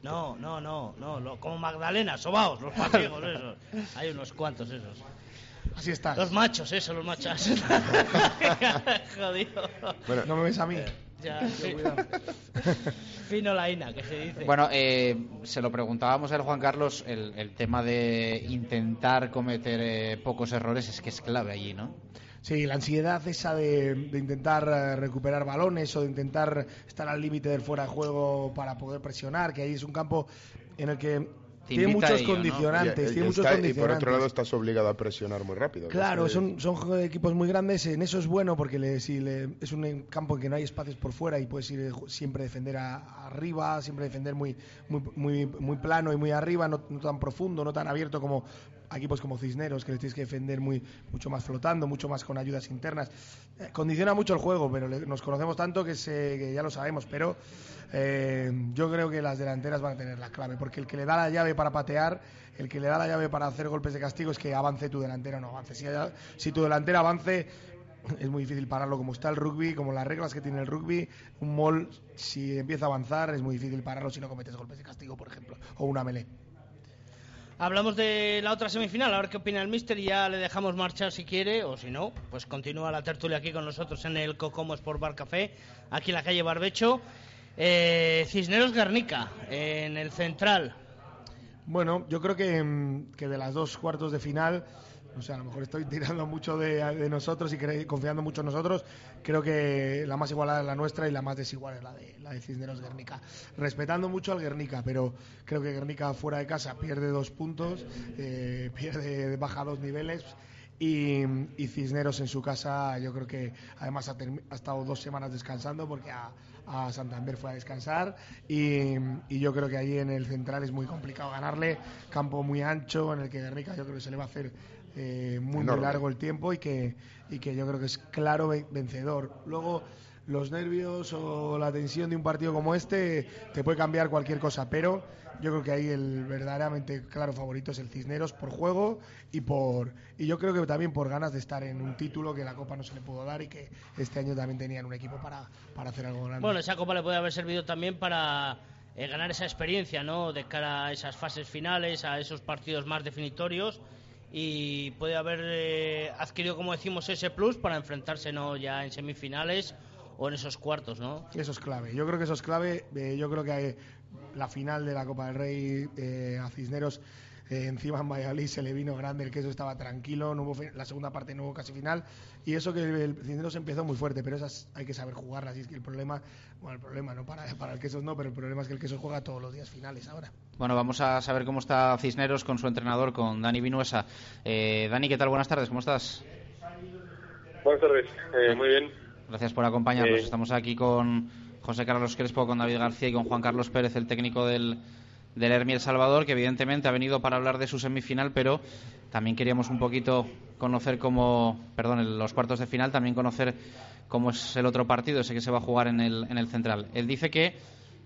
No, no, no, no, como Magdalena, sobaos, los pasiegos esos. Hay unos cuantos esos. Así está. Los machos, eso, los machos. <laughs> Jodido. Bueno, no me ves a mí. Ya, <laughs> Fino la ina, que se dice. Bueno, eh, se lo preguntábamos a Juan Carlos, el, tema de intentar cometer eh, pocos errores es que es clave allí, ¿no? Sí, la ansiedad esa de, de intentar eh, recuperar balones o de intentar estar al límite del fuera de juego para poder presionar, que ahí es un campo en el que tiene muchos condicionantes. Y, por otro lado estás obligado a presionar muy rápido. Claro, son, son equipos muy grandes. En eso es bueno porque le, si le, es un campo en que no hay espacios por fuera y puedes ir siempre defender arriba, siempre defender muy, muy, muy, muy plano y muy arriba, no, no tan profundo, no tan abierto como equipos como Cisneros, que les tienes que defender muy, mucho más flotando, mucho más con ayudas internas. Eh, condiciona mucho el juego, pero nos conocemos tanto que, se, ya lo sabemos. Pero eh, yo creo que las delanteras van a tener la clave, porque el que le da la llave para patear, el que le da la llave para hacer golpes de castigo es que avance tu delantera o no avance. Si, si tu delantera avance, es muy difícil pararlo como está el rugby, como las reglas que tiene el rugby. Un mol, si empieza a avanzar, es muy difícil pararlo si no cometes golpes de castigo, por ejemplo, o una melee. Hablamos de la otra semifinal, a ver qué opina el Mister y ya le dejamos marchar si quiere, o si no, pues continúa la tertulia aquí con nosotros en el Cocomo Sport Bar Café, aquí en la calle Barbecho. Eh, Cisneros Garnica, en el central. Bueno, yo creo que, mm, que de las dos cuartos de final o sea, a lo mejor estoy tirando mucho de, nosotros y confiando mucho en nosotros. Creo que la más igualada es la nuestra y la más desigual es la de, la de Cisneros Guernica. Respetando mucho al Guernica, pero creo que Guernica fuera de casa pierde dos puntos, eh, <laughs> pierde, baja dos niveles. Y, Cisneros en su casa, yo creo que además ha, estado dos semanas descansando porque a, Santander fue a descansar. Y, y, yo creo que allí en el central es muy complicado ganarle. Campo muy ancho en el que Guernica yo creo que se le va a hacer eh, muy, largo el tiempo y que, y que yo creo que es claro vencedor. Luego, los nervios o la tensión de un partido como este te puede cambiar cualquier cosa, pero yo creo que ahí el verdaderamente claro favorito es el Cisneros por juego y por y yo creo que también por ganas de estar en un título que la Copa no se le pudo dar y que este año también tenían un equipo para, para hacer algo grande. Bueno, esa Copa le puede haber servido también para eh, ganar esa experiencia, ¿no? De cara a esas fases finales, a esos partidos más definitorios y puede haber eh, adquirido, como decimos, ese plus para enfrentarse no ya en semifinales o en esos cuartos, ¿no? Eso es clave. Yo creo que eso es clave. Eh, yo creo que la final de la Copa del Rey eh, a Cisneros eh, encima en Valladolid se le vino grande, el queso estaba tranquilo, no hubo la segunda parte no hubo casi final. Y eso que el, Cisneros empezó muy fuerte, pero esas hay que saber jugarlas. Y es que el problema, bueno, el problema no para, para el queso no, pero el problema es que el queso juega todos los días finales ahora. Bueno, vamos a saber cómo está Cisneros con su entrenador, con Dani Vinuesa. Eh, Dani, ¿qué tal? Buenas tardes, ¿cómo estás? Buenas tardes, eh, muy bien. Gracias por acompañarnos. Estamos aquí con José Carlos Crespo, con David García y con Juan Carlos Pérez, el técnico del del Hermi El Salvador, que evidentemente ha venido para hablar de su semifinal, pero también queríamos un poquito conocer cómo, perdón, los cuartos de final, también conocer cómo es el otro partido, ese que se va a jugar en el, en el central. Él dice que,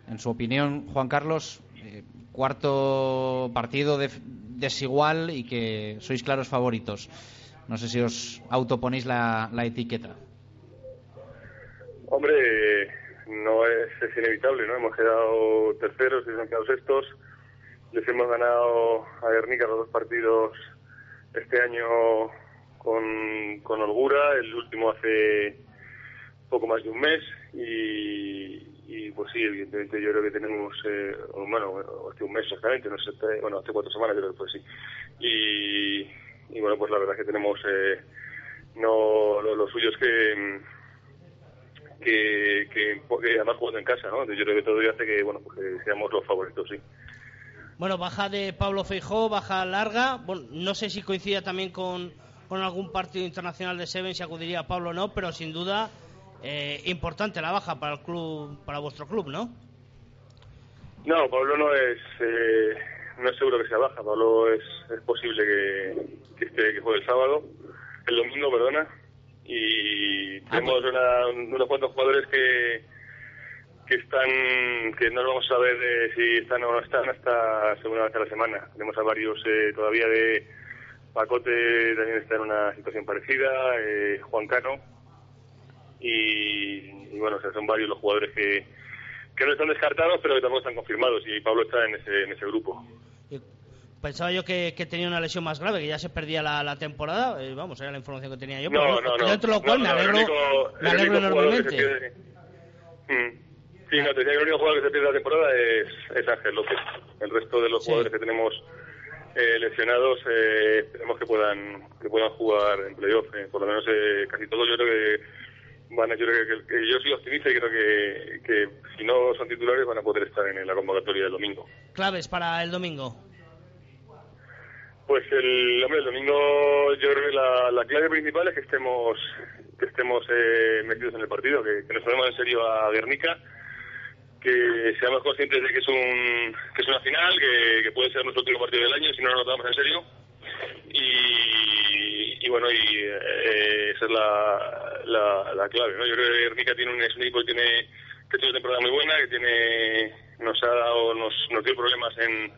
en su opinión, Juan Carlos, eh, cuarto partido desigual y que sois claros favoritos. No sé si os autoponéis la, la etiqueta. Hombre, no es, inevitable, ¿no? Hemos quedado terceros y han quedado sextos. Les hemos ganado a Guernica los dos partidos este año con, con holgura, el último hace poco más de un mes y, pues sí, evidentemente yo creo que tenemos, eh, bueno, hace un mes exactamente, no sé, bueno, hace cuatro semanas creo que fue así. Y, bueno, pues la verdad es que tenemos, eh, no, lo, lo suyo es que que, que, además jugando en casa, ¿no? Yo creo que todo hace que, bueno, pues seamos los favoritos, sí. Bueno, baja de Pablo Feijó, baja larga. Bueno, no sé si coincide también con, con algún partido internacional de Seven, si acudiría a Pablo o no, pero sin duda eh, importante la baja para el club, para vuestro club, ¿no? No, Pablo no es, eh, no es seguro que sea baja. Pablo es, es posible que, que, esté, que juegue el sábado, el domingo, perdona, y ah, tenemos una, unos cuantos jugadores que que están que no vamos a ver eh, si están o no están hasta seguramente la semana. Tenemos a varios eh, todavía de Pacote también está en una situación parecida eh, Juan Cano. Y, bueno o sea, son varios los jugadores que que no están descartados pero que tampoco están confirmados y Pablo está en ese en ese grupo Pensaba yo que, tenía una lesión más grave, que ya se perdía la, temporada. Eh, vamos, era la información que tenía yo. No, no, no. Dentro de lo cual me alegro, me alegro enormemente. Mm. Sí, no, te decía que el único jugador que se pierde la temporada es, es Ángel López. El resto de los jugadores que tenemos eh, lesionados eh, esperemos que puedan que puedan jugar en playoff. Eh, por lo menos eh, casi todos yo creo que van a, yo creo que, yo soy optimista y creo que, que si no son titulares van a poder estar en la convocatoria del domingo. Claves para el domingo. Pues el, hombre, el domingo yo creo que la, la clave principal es que estemos que estemos eh, metidos en el partido, que, nos tomemos en serio a Guernica, que seamos conscientes de que es un que es una final, que, puede ser nuestro último partido del año si no nos lo tomamos en serio. Y, bueno, y eh, esa es la, la, clave. ¿no? Yo creo que Guernica tiene un, es un equipo que tiene que tiene una temporada muy buena, que tiene nos ha dado nos, nos dio problemas en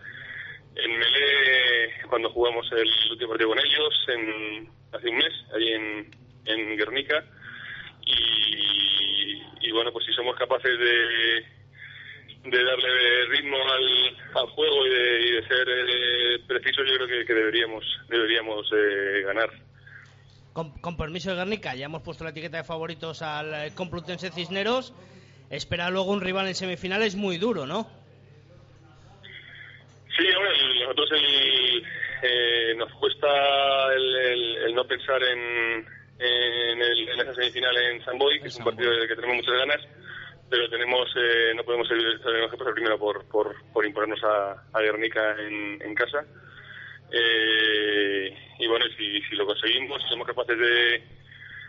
en Melé cuando jugamos el último partido con ellos en, hace un mes, ahí en, en Guernica. Y, bueno, pues si somos capaces de, de darle ritmo al, al juego y de, ser eh, precisos, yo creo que, deberíamos, deberíamos eh, ganar. Con, permiso de Guernica, ya hemos puesto la etiqueta de favoritos al Complutense Cisneros. Espera luego un rival en semifinales muy duro, ¿no? Sí, hombre, nosotros el, eh, nos cuesta el, el, no pensar en, en, el, en, esa semifinal en San Boy, que es un partido del que tenemos muchas ganas, pero tenemos eh, no podemos tenemos que pasar primero por, por, por imponernos a, a Guernica en, en casa. Eh, y bueno, si, si lo conseguimos, si somos capaces de,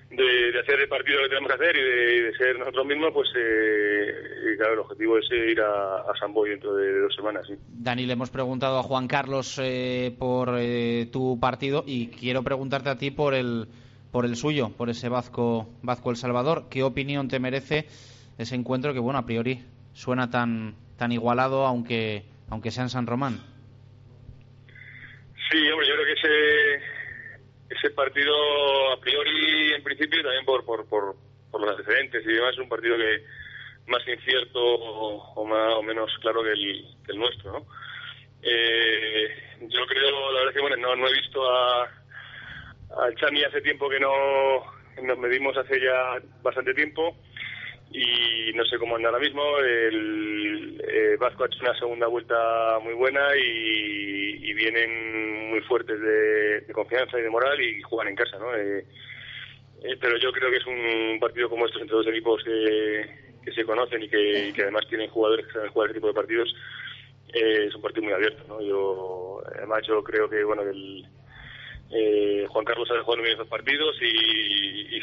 de, hacer el partido que tenemos que hacer y de, ser nosotros mismos, pues eh, claro, el objetivo es ir a, a San Boy dentro de, dos semanas. ¿sí? Dani, le hemos preguntado a Juan Carlos eh, por eh, tu partido y quiero preguntarte a ti por el por el suyo, por ese Vasco, Vasco El Salvador. ¿Qué opinión te merece ese encuentro que, bueno, a priori suena tan, tan igualado, aunque, aunque sea en San Román? Sí, hombre, yo creo que ese, ese partido, a priori, en principio, también por, por, por, los antecedentes y demás, es un partido que más incierto o, más, o menos claro que el, que el nuestro, ¿no? Eh, yo creo, la verdad es que, bueno, no, no he visto a, a Chami hace tiempo que no nos medimos hace ya bastante tiempo y no sé cómo anda ahora mismo. El eh, Vasco ha hecho una segunda vuelta muy buena y, vienen muy fuertes de, confianza y de moral y juegan en casa, ¿no? Eh, eh, pero yo creo que es un partido como estos entre dos equipos que, se conocen y que, además tienen jugadores que saben jugar ese tipo de partidos. es un partido muy abierto, ¿no? Yo, además, yo creo que, bueno, el eh, Juan Carlos ha jugado bien esos partidos y,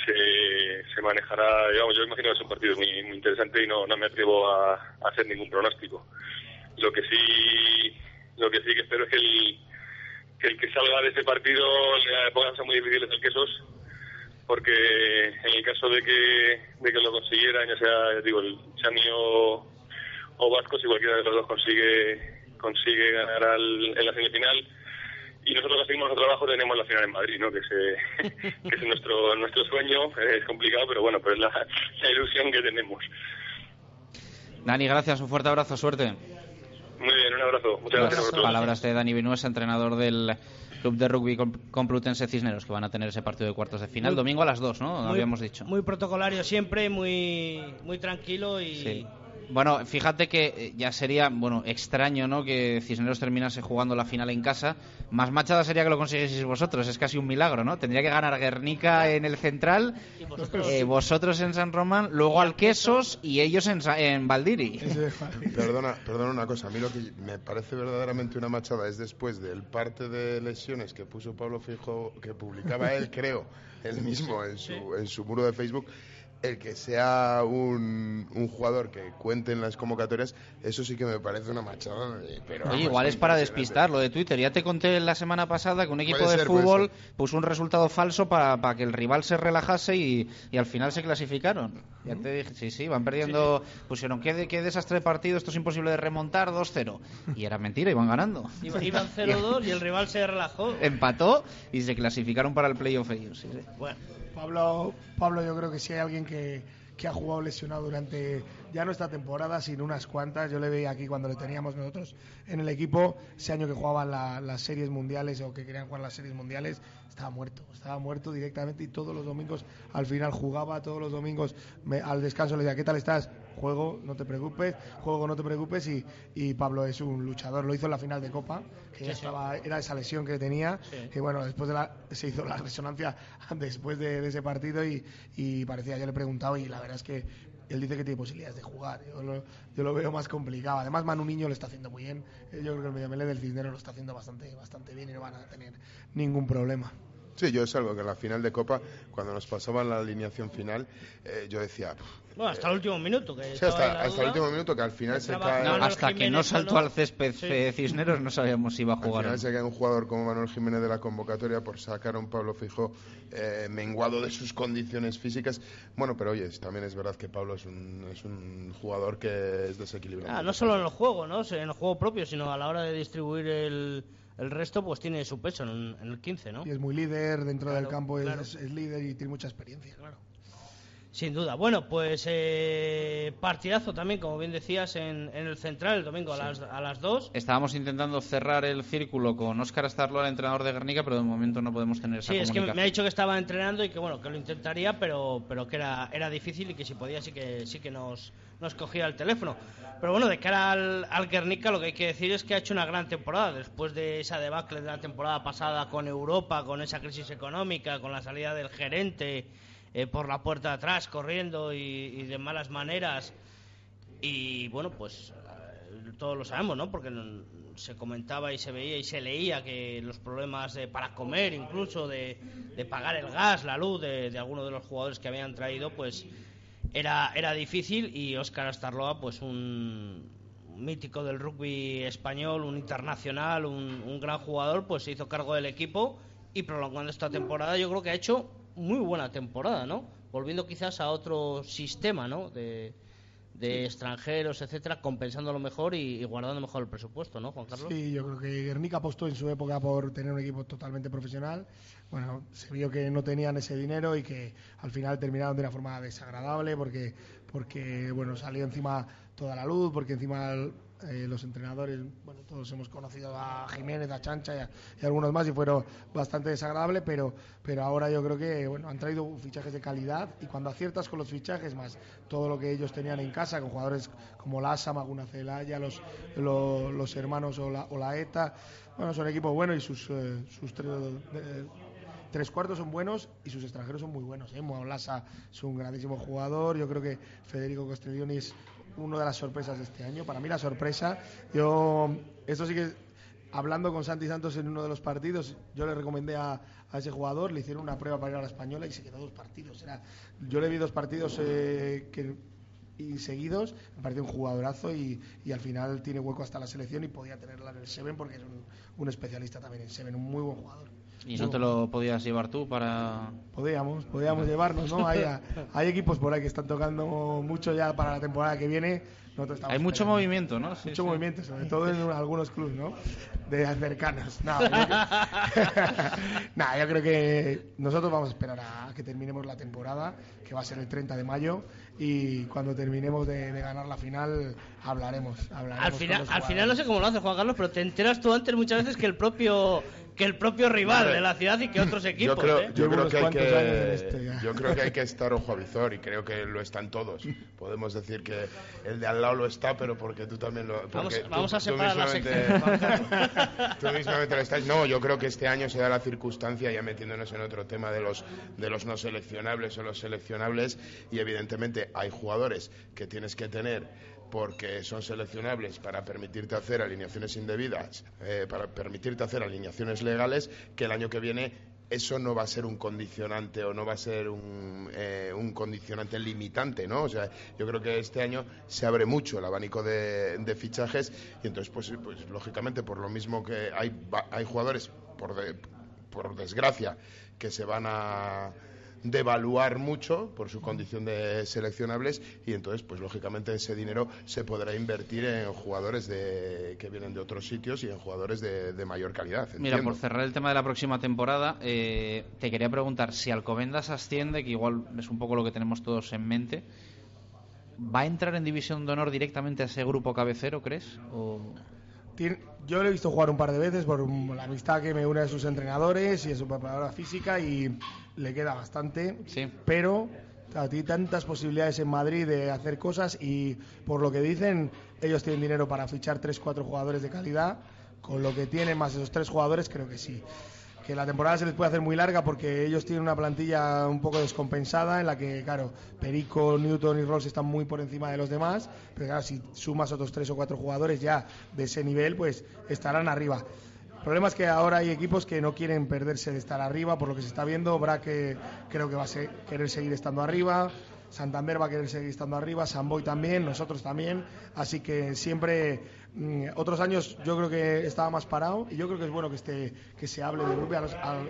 se, manejará, digamos, yo imagino que es un partido muy, interesante y no, me atrevo a, hacer ningún pronóstico. Lo que sí, lo que sí que espero es que el que, salga de ese partido le ponga cosas muy difíciles al Quesos, porque en el caso de que, de que lo consiguiera, ya sea, digo, el Chami o, Vasco, si cualquiera de los dos consigue consigue ganar en la semifinal, y nosotros hacemos nuestro trabajo tenemos la final en Madrid, ¿no? que, es, <laughs> que es nuestro nuestro sueño, es complicado, pero bueno, pues es la, ilusión que tenemos. Dani, gracias, un fuerte abrazo, suerte. Muy bien, un abrazo. Muchas gracias. Las palabras de Dani Vinuesa, entrenador del Club de Rugby Complutense Cisneros, que van a tener ese partido de cuartos de final, domingo a las dos, ¿no? Habíamos dicho. Muy protocolario siempre, muy, muy tranquilo y... Bueno, fíjate que eh, ya sería, bueno, extraño, ¿no? Que Cisneros terminase jugando la final en casa. Más machada sería que lo consiguieseis vosotros. Es casi un milagro, ¿no? Tendría que ganar Guernica en el central, eh, vosotros? en San Román, luego al Quesos y ellos en, en Valdiri. Perdona, perdona una cosa. A mí lo que me parece verdaderamente una machada es después del parte de lesiones que puso Pablo Fijo, que publicaba él, <laughs> creo, él mismo en su, en su muro de Facebook el que sea un, un, jugador que cuente en las convocatorias, eso sí que me parece una machada. Pero igual es para despistar lo de Twitter. Ya te conté la semana pasada que un equipo de fútbol puso un resultado falso para, para, que el rival se relajase y, y al final se clasificaron. Ya te dije, sí, sí, van perdiendo. Pusieron, ¿qué, qué desastre de partido, esto es imposible de remontar, 2-0. Y era mentira, iban ganando. Iban 0-2 y el rival se relajó. Empató y se clasificaron para el playoff ellos. Sí, Bueno. Pablo, Pablo, yo creo que si hay alguien que, ha jugado lesionado durante ya no esta temporada, sino unas cuantas. Yo le veía aquí cuando le teníamos nosotros en el equipo, ese año que jugaban las series mundiales o que querían jugar las series mundiales, estaba muerto, estaba muerto directamente y todos los domingos al final jugaba, todos los domingos al descanso le decía, ¿qué tal estás? Juego, no te preocupes, juego, no te preocupes y, y Pablo es un luchador, lo hizo en la final de Copa, que ya estaba, era esa lesión que tenía, y bueno, después de la, se hizo la resonancia <laughs> después de, ese partido y, y parecía, yo le he preguntado y la verdad es que él dice que tiene posibilidades de jugar. Yo lo, yo lo, veo más complicado. Además, Manu Niño lo está haciendo muy bien. Eh, yo creo que el Mediamele del Cisnero lo está haciendo bastante, bastante bien y no van a tener ningún problema. Sí, yo es algo que en la final de Copa, cuando nos pasaban la alineación final, eh, yo decía, bueno, hasta el último minuto. Que hasta, el último minuto que al final se cae. hasta que no saltó al césped Cisneros no sabíamos si iba a jugar. Al final se cae un jugador como Manuel Jiménez de la convocatoria por sacar a un Pablo Fijo eh, menguado de sus condiciones físicas. Bueno, pero oye, también es verdad que Pablo es un, es un jugador que es desequilibrado. Ah, no solo en el juego, ¿no? En el juego propio, sino a la hora de distribuir el, el resto pues tiene su peso en, el 15, ¿no? Y es muy líder dentro del campo, es, es, líder y tiene mucha experiencia, claro. Sin duda. Bueno, pues eh, partidazo también, como bien decías, en, el Central el domingo a, las, a las 2. Estábamos intentando cerrar el círculo con Óscar Astarlo, el entrenador de Guernica, pero de momento no podemos tener esa Sí, es que me ha dicho que estaba entrenando y que bueno, que lo intentaría, pero, pero que era, era difícil y que si podía sí que, sí que nos, nos cogía el teléfono. Pero bueno, de cara al, al Guernica lo que hay que decir es que ha hecho una gran temporada. Después de esa debacle de la temporada pasada con Europa, con esa crisis económica, con la salida del gerente eh, por la puerta de atrás, corriendo y, de malas maneras. Y bueno, pues eh, todos lo sabemos, ¿no? Porque se comentaba y se veía y se leía que los problemas de, para comer, incluso de, pagar el gas, la luz de, de algunos de los jugadores que habían traído, pues era, era difícil y Óscar Astarloa, pues un mítico del rugby español, un internacional, un gran jugador, pues se hizo cargo del equipo y prolongando esta temporada yo creo que ha hecho muy buena temporada, ¿no? Volviendo quizás a otro sistema, ¿no? De, extranjeros, etcétera, compensándolo mejor y, guardando mejor el presupuesto, ¿no, Juan Carlos? Sí, yo creo que Guernica apostó en su época por tener un equipo totalmente profesional. Bueno, se vio que no tenían ese dinero y que al final terminaron de una forma desagradable porque, porque bueno, salió encima toda la luz, porque encima eh, los entrenadores, bueno, todos hemos conocido a Jiménez, a Chancha y, algunos más y fueron bastante desagradables, pero, pero ahora yo creo que bueno, han traído fichajes de calidad y cuando aciertas con los fichajes más todo lo que ellos tenían en casa, con jugadores como Lassa, Maguna Celaya, los, los, hermanos o la, o la, ETA, bueno, son equipos buenos y sus, eh, sus tres, tres cuartos son buenos y sus extranjeros son muy buenos. ¿eh? Lassa es un grandísimo jugador, yo creo que Federico Castiglioni es una de las sorpresas de este año. Para mí la sorpresa, yo, esto sí que, hablando con Santi Santos en uno de los partidos, yo le recomendé a, ese jugador, le hicieron una prueba para ir a la española y se quedó dos partidos. Yo le vi dos partidos eh, que y seguidos, me parece un jugadorazo y, y, al final tiene hueco hasta la selección y podía tenerla en el Seven porque es un, un especialista también en Seven, un muy buen jugador. ¿Y no te lo podías llevar tú para...? Podíamos, podíamos llevarnos, ¿no? Hay, hay equipos por ahí que están tocando mucho ya para la temporada que viene. Hay mucho movimiento, ¿no? mucho movimiento, sobre todo en algunos clubes, ¿no? De cercanos. No, yo, <laughs> yo creo que nosotros vamos a esperar a que terminemos la temporada, que va a ser el 30 de mayo, y cuando terminemos de, ganar la final hablaremos. hablaremos al final, al final no sé cómo lo hace Juan Carlos, pero te enteras tú antes muchas veces que el propio que el propio rival de la ciudad y que otros equipos. Yo creo, ¿eh? yo creo que hay que, yo creo que hay que estar ojo a visor y creo que lo están todos. Podemos decir que el de al lado lo está, pero porque tú también lo. Vamos, vamos a separar la sección. <laughs> tú mismamente lo estás. No, yo creo que este año se da la circunstancia, ya metiéndonos en otro tema de los de los no seleccionables o los seleccionables, y evidentemente hay jugadores que tienes que tener porque son seleccionables para permitirte hacer alineaciones indebidas, eh, para permitirte hacer alineaciones legales, que el año que viene eso no va a ser un condicionante o no va a ser un, eh, un, condicionante limitante, ¿no? O sea, yo creo que este año se abre mucho el abanico de, fichajes y entonces, pues, pues, lógicamente, por lo mismo que hay, hay jugadores, por, por desgracia, que se van a devaluar mucho por su condición de seleccionables y entonces, pues lógicamente ese dinero se podrá invertir en jugadores de, que vienen de otros sitios y en jugadores de, mayor calidad. Mira, por cerrar el tema de la próxima temporada, eh, te quería preguntar si Alcobendas asciende, que igual es un poco lo que tenemos todos en mente. ¿Va a entrar en división de honor directamente a ese grupo cabecero, crees? O... Yo lo he visto jugar un par de veces por la amistad que me une a sus entrenadores y a su preparadora física y le queda bastante. Sí. Pero tiene tantas posibilidades en Madrid de hacer cosas y por lo que dicen, ellos tienen dinero para fichar 3-4 jugadores de calidad. Con lo que tienen más esos tres jugadores, creo que sí que la temporada se les puede hacer muy larga porque ellos tienen una plantilla un poco descompensada en la que, claro, Perico, Newton y Ross están muy por encima de los demás, pero claro, si sumas otros tres o cuatro jugadores ya de ese nivel, pues estarán arriba. Problema es que ahora hay equipos que no quieren perderse de estar arriba, por lo que se está viendo. Braque creo que va a querer seguir estando arriba. Santander va a querer seguir estando arriba, Samboy también, nosotros también. Así que siempre otros años yo creo que estaba más parado y yo creo que es bueno que esté que se hable de rugby,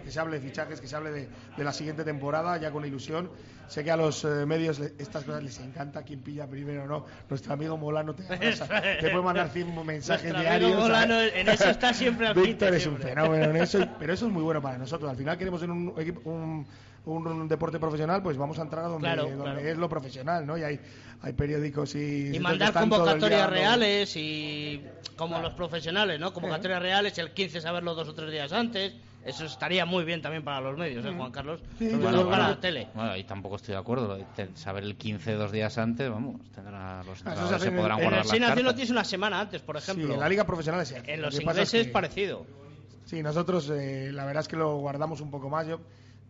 que se hable de fichajes, que se hable de, la siguiente temporada ya con ilusión. Sé que a los eh, medios estas cosas les encanta, quien pilla primero o no. Nuestro amigo Molano te, <laughs> te puede mandar 100 mensajes diarios. Molano en eso está siempre al Víctor es un fenómeno en eso, <laughs> pero eso es muy bueno para nosotros. Al final queremos en un equipo un, un, deporte profesional, pues vamos a entrar a donde, es lo profesional, ¿no? Y hay, hay periódicos y... Y mandar convocatorias reales y como los profesionales, ¿no? Convocatorias reales, el 15 saberlo dos o tres días antes. Eso estaría muy bien también para los medios, ¿eh, Juan Carlos? bueno, para la tele. Bueno, y tampoco estoy de acuerdo. Saber el 15 dos días antes, vamos, tendrá los ah, se podrán guardar en el lo tienes una semana antes, por ejemplo. Sí, en la Liga Profesional es En los ingleses es parecido. Sí, nosotros eh, la verdad es que lo guardamos un poco más. Yo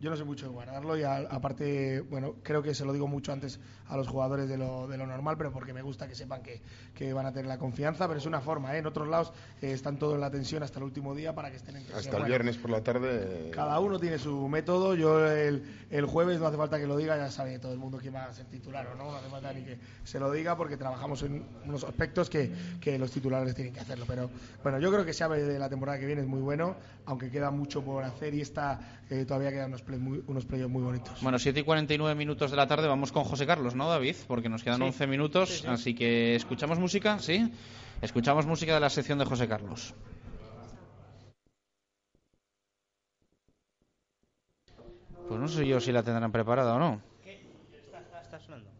yo no sé mucho de guardarlo y aparte, bueno, creo que se lo digo mucho antes a los jugadores de lo, de lo normal, pero porque me gusta que sepan que, que van a tener la confianza, pero es una forma, ¿eh? En otros lados eh, están todos en la tensión hasta el último día para que estén en tensión. Hasta el viernes por la tarde. Cada uno tiene su método. Yo el, el, jueves no hace falta que lo diga, ya sabe todo el mundo quién va a ser titular o no, no hace falta ni que se lo diga porque trabajamos en unos aspectos que, que los titulares tienen que hacerlo. Pero bueno, yo creo que se abre de la temporada que viene es muy bueno, aunque queda mucho por hacer y está eh, todavía quedan unos, play muy, unos muy bonitos. Bueno, 7 y 49 minutos de la tarde vamos con José Carlos, ¿no, David? Porque nos quedan 11 minutos, así que escuchamos música, ¿sí? Escuchamos música de la sección de José Carlos. Pues no sé yo si la tendrán preparada o no. ¿Qué? Está, está sonando.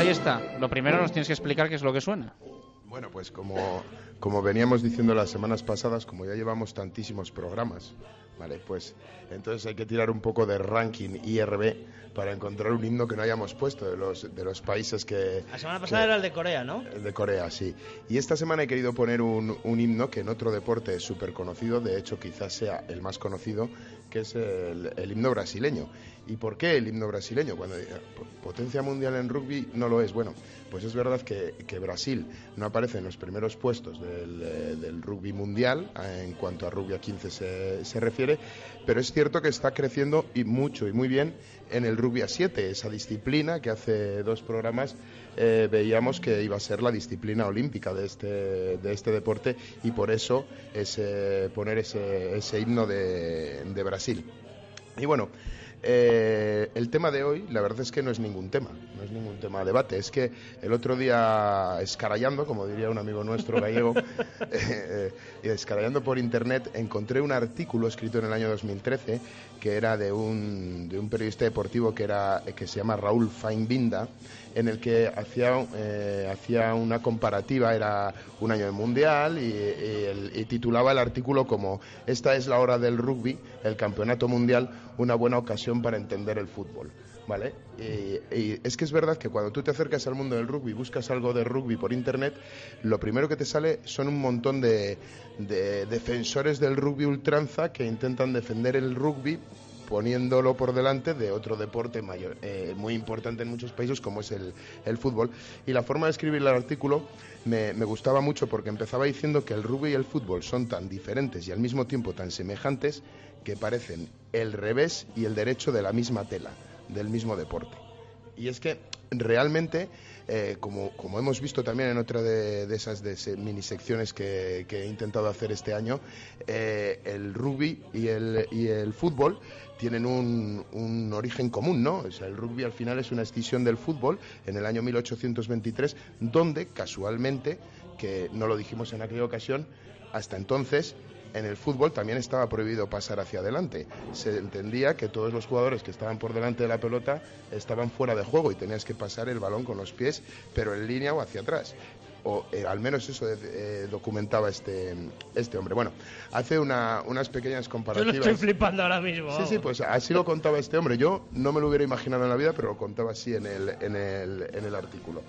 Ahí está. Lo primero nos tienes que explicar qué es lo que suena. Bueno, pues como, como veníamos diciendo las semanas pasadas, como ya llevamos tantísimos programas, Vale, pues entonces hay que tirar un poco de ranking IRB para encontrar un himno que no hayamos puesto de los, de los países que... La semana pasada era el de Corea, ¿no? El de Corea, sí. Y esta semana he querido poner un, un himno que en otro deporte es súper conocido, de hecho quizás sea el más conocido, que es el, himno brasileño. ¿Y por qué el himno brasileño? Cuando potencia mundial en rugby no lo es. Bueno, pues es verdad que, Brasil no aparece en los primeros puestos del, eh, rugby mundial eh, en cuanto a rugby a 15 se, se, refiere, pero es cierto que está creciendo y mucho y muy bien en el rugby a 7, esa disciplina que hace dos programas eh, veíamos que iba a ser la disciplina olímpica de este, de este deporte y por eso ese, poner ese, ese himno de, de Brasil. Y bueno, eh, el tema de hoy, la verdad es que no es ningún tema, no es ningún tema de debate. Es que el otro día, escarallando, como diría un amigo nuestro gallego, <laughs> eh, eh, escarallando por internet, encontré un artículo escrito en el año 2013 que era de un, de un periodista deportivo que, era, que se llama Raúl Feinbinda, en el que hacía, eh, hacía una comparativa, era un año de mundial y, titulaba el artículo como Esta es la hora del rugby, el campeonato mundial, una buena ocasión para entender el fútbol. ¿Vale? Y, es que es verdad que cuando tú te acercas al mundo del rugby, buscas algo de rugby por internet, lo primero que te sale son un montón de, de defensores del rugby ultranza que intentan defender el rugby poniéndolo por delante de otro deporte mayor, eh, muy importante en muchos países como es el, fútbol. Y la forma de escribir el artículo me, gustaba mucho porque empezaba diciendo que el rugby y el fútbol son tan diferentes y al mismo tiempo tan semejantes que parecen el revés y el derecho de la misma tela, del mismo deporte. Y es que realmente eh, como, como, hemos visto también en otra de, esas de mini secciones que, he intentado hacer este año, eh, el rugby y el, y el fútbol tienen un, un, origen común, ¿no? O sea, el rugby al final es una escisión del fútbol en el año 1823, donde casualmente, que no lo dijimos en aquella ocasión, hasta entonces en el fútbol también estaba prohibido pasar hacia adelante. Se entendía que todos los jugadores que estaban por delante de la pelota estaban fuera de juego y tenías que pasar el balón con los pies, pero en línea o hacia atrás. O eh, al menos eso eh, documentaba este, este hombre. Bueno, hace una, unas pequeñas comparativas. Yo lo estoy flipando ahora mismo. Sí, sí, pues así lo contaba este hombre. Yo no me lo hubiera imaginado en la vida, pero lo contaba así en el, en el, en el artículo.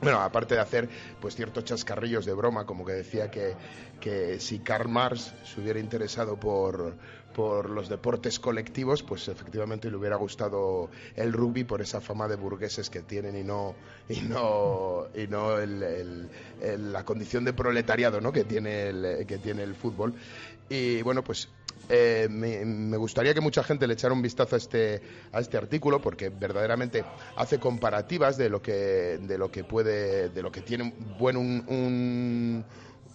Bueno, aparte de hacer pues ciertos chascarrillos de broma, como que decía que, que si Karl Marx se hubiera interesado por, por los deportes colectivos, pues efectivamente le hubiera gustado el rugby por esa fama de burgueses que tienen y no y no y no el- la condición de proletariado, ¿no? que tiene el, que tiene el fútbol. Y bueno, pues eh, me, me gustaría que mucha gente le echara un vistazo a este, a este artículo porque verdaderamente hace comparativas de lo que, de lo que puede, de lo que tiene bueno un, un-